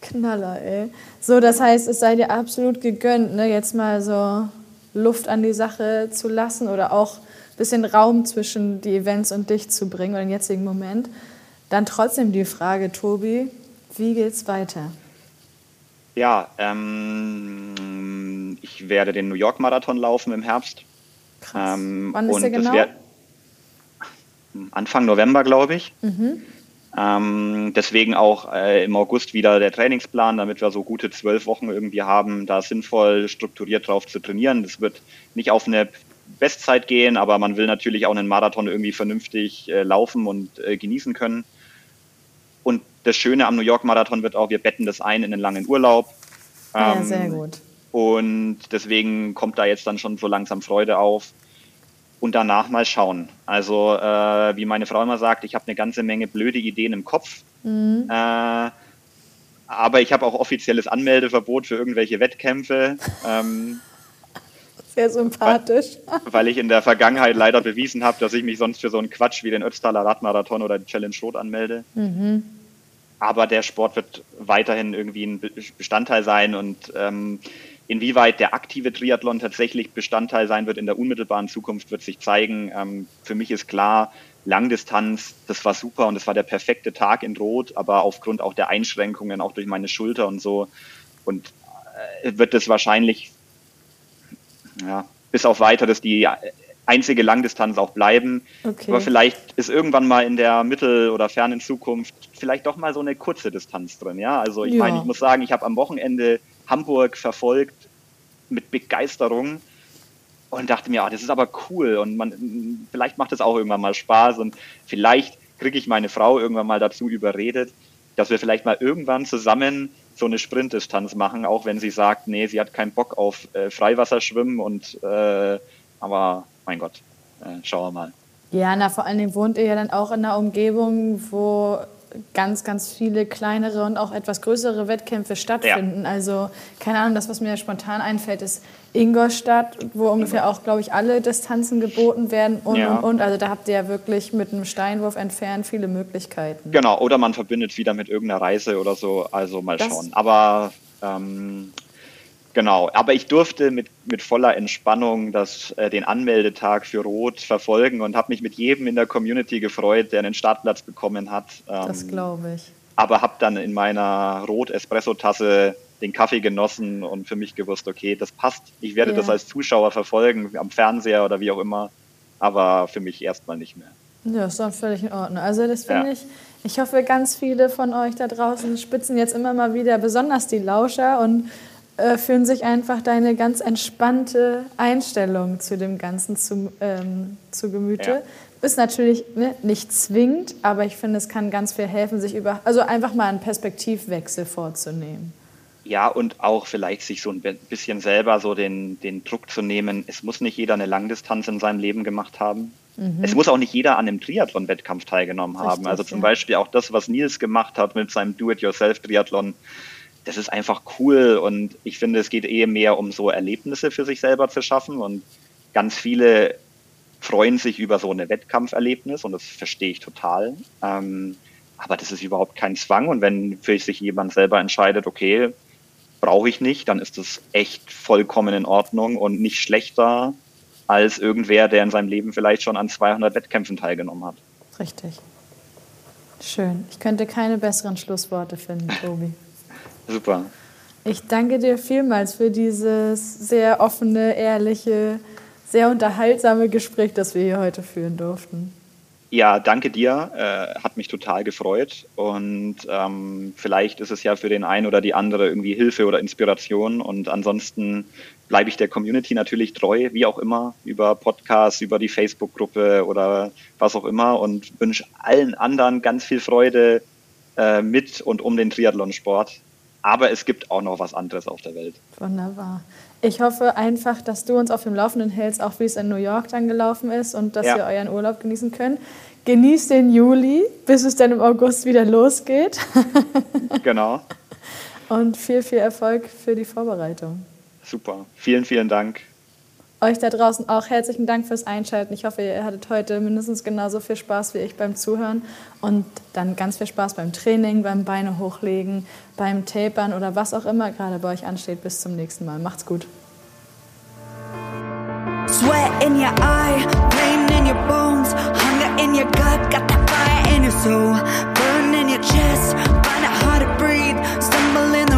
Knaller, ey. So, das heißt, es sei dir absolut gegönnt, ne? jetzt mal so Luft an die Sache zu lassen oder auch ein bisschen Raum zwischen die Events und dich zu bringen oder im jetzigen Moment. Dann trotzdem die Frage, Tobi, wie geht's weiter? Ja, ähm, ich werde den New York Marathon laufen im Herbst. Krass. Ähm, Wann ist der genau? Anfang November, glaube ich. Mhm. Ähm, deswegen auch äh, im August wieder der Trainingsplan, damit wir so gute zwölf Wochen irgendwie haben, da sinnvoll strukturiert drauf zu trainieren. Das wird nicht auf eine Bestzeit gehen, aber man will natürlich auch einen Marathon irgendwie vernünftig äh, laufen und äh, genießen können. Und das Schöne am New York Marathon wird auch, wir betten das ein in einen langen Urlaub. Ähm, ja, sehr gut. Und deswegen kommt da jetzt dann schon so langsam Freude auf und danach mal schauen. Also äh, wie meine Frau immer sagt, ich habe eine ganze Menge blöde Ideen im Kopf. Mhm. Äh, aber ich habe auch offizielles Anmeldeverbot für irgendwelche Wettkämpfe. Ähm, Sehr sympathisch. Weil, weil, ich in der Vergangenheit leider bewiesen habe, dass ich mich sonst für so einen Quatsch wie den Ötztaler Radmarathon oder die Challenge Rot anmelde. Mhm. Aber der Sport wird weiterhin irgendwie ein Bestandteil sein und ähm, Inwieweit der aktive Triathlon tatsächlich Bestandteil sein wird in der unmittelbaren Zukunft, wird sich zeigen. Ähm, für mich ist klar, Langdistanz, das war super und das war der perfekte Tag in Rot, aber aufgrund auch der Einschränkungen, auch durch meine Schulter und so, und äh, wird es wahrscheinlich, ja, bis auf weiteres die einzige Langdistanz auch bleiben. Okay. Aber vielleicht ist irgendwann mal in der mittel- oder fernen Zukunft vielleicht doch mal so eine kurze Distanz drin. Ja, also ich ja. meine, ich muss sagen, ich habe am Wochenende Hamburg verfolgt mit Begeisterung und dachte mir, ah, das ist aber cool und man, vielleicht macht es auch irgendwann mal Spaß und vielleicht kriege ich meine Frau irgendwann mal dazu überredet, dass wir vielleicht mal irgendwann zusammen so eine Sprintdistanz machen, auch wenn sie sagt, nee, sie hat keinen Bock auf äh, Freiwasserschwimmen und äh, aber mein Gott, äh, schauen wir mal. Ja, na vor allen Dingen wohnt ihr ja dann auch in einer Umgebung, wo ganz, ganz viele kleinere und auch etwas größere Wettkämpfe stattfinden. Ja. Also, keine Ahnung, das, was mir spontan einfällt, ist Ingolstadt, wo ungefähr auch, glaube ich, alle Distanzen geboten werden und, ja. und, und. Also da habt ihr ja wirklich mit einem Steinwurf entfernt viele Möglichkeiten. Genau, oder man verbindet wieder mit irgendeiner Reise oder so. Also mal das schauen. Aber ähm, Genau, aber ich durfte mit, mit voller Entspannung das, äh, den Anmeldetag für Rot verfolgen und habe mich mit jedem in der Community gefreut, der einen Startplatz bekommen hat. Ähm, das glaube ich. Aber habe dann in meiner Rot-Espresso-Tasse den Kaffee genossen und für mich gewusst, okay, das passt. Ich werde ja. das als Zuschauer verfolgen, am Fernseher oder wie auch immer, aber für mich erstmal nicht mehr. Ja, ist doch völlig in Ordnung. Also das finde ja. ich, ich hoffe, ganz viele von euch da draußen spitzen jetzt immer mal wieder, besonders die Lauscher und äh, fühlen sich einfach deine ganz entspannte Einstellung zu dem Ganzen zu, ähm, zu Gemüte. Ja. Ist natürlich ne, nicht zwingend, aber ich finde, es kann ganz viel helfen, sich über, also einfach mal einen Perspektivwechsel vorzunehmen. Ja, und auch vielleicht sich so ein bisschen selber so den, den Druck zu nehmen. Es muss nicht jeder eine Langdistanz in seinem Leben gemacht haben. Mhm. Es muss auch nicht jeder an einem Triathlon-Wettkampf teilgenommen Richtig, haben. Also zum ja. Beispiel auch das, was Nils gemacht hat mit seinem Do-it-yourself-Triathlon. Das ist einfach cool und ich finde, es geht eher mehr um so Erlebnisse für sich selber zu schaffen und ganz viele freuen sich über so eine Wettkampferlebnis und das verstehe ich total. Ähm, aber das ist überhaupt kein Zwang und wenn für sich jemand selber entscheidet, okay, brauche ich nicht, dann ist das echt vollkommen in Ordnung und nicht schlechter als irgendwer, der in seinem Leben vielleicht schon an 200 Wettkämpfen teilgenommen hat. Richtig. Schön. Ich könnte keine besseren Schlussworte finden, Tobi. Super. Ich danke dir vielmals für dieses sehr offene, ehrliche, sehr unterhaltsame Gespräch, das wir hier heute führen durften. Ja, danke dir. Äh, hat mich total gefreut. Und ähm, vielleicht ist es ja für den einen oder die andere irgendwie Hilfe oder Inspiration. Und ansonsten bleibe ich der Community natürlich treu, wie auch immer, über Podcasts, über die Facebook-Gruppe oder was auch immer. Und wünsche allen anderen ganz viel Freude äh, mit und um den Triathlonsport. Aber es gibt auch noch was anderes auf der Welt. Wunderbar. Ich hoffe einfach, dass du uns auf dem Laufenden hältst, auch wie es in New York dann gelaufen ist und dass ja. ihr euren Urlaub genießen könnt. Genießt den Juli, bis es dann im August wieder losgeht. genau. Und viel, viel Erfolg für die Vorbereitung. Super. Vielen, vielen Dank. Euch da draußen auch herzlichen Dank fürs Einschalten. Ich hoffe, ihr hattet heute mindestens genauso viel Spaß wie ich beim Zuhören und dann ganz viel Spaß beim Training, beim Beine hochlegen, beim Tapern oder was auch immer gerade bei euch ansteht. Bis zum nächsten Mal. Macht's gut. Sweat in your eye, pain in your bones, hunger in your gut, got that fire in your soul, burn in your chest, find it hard to breathe, stumble in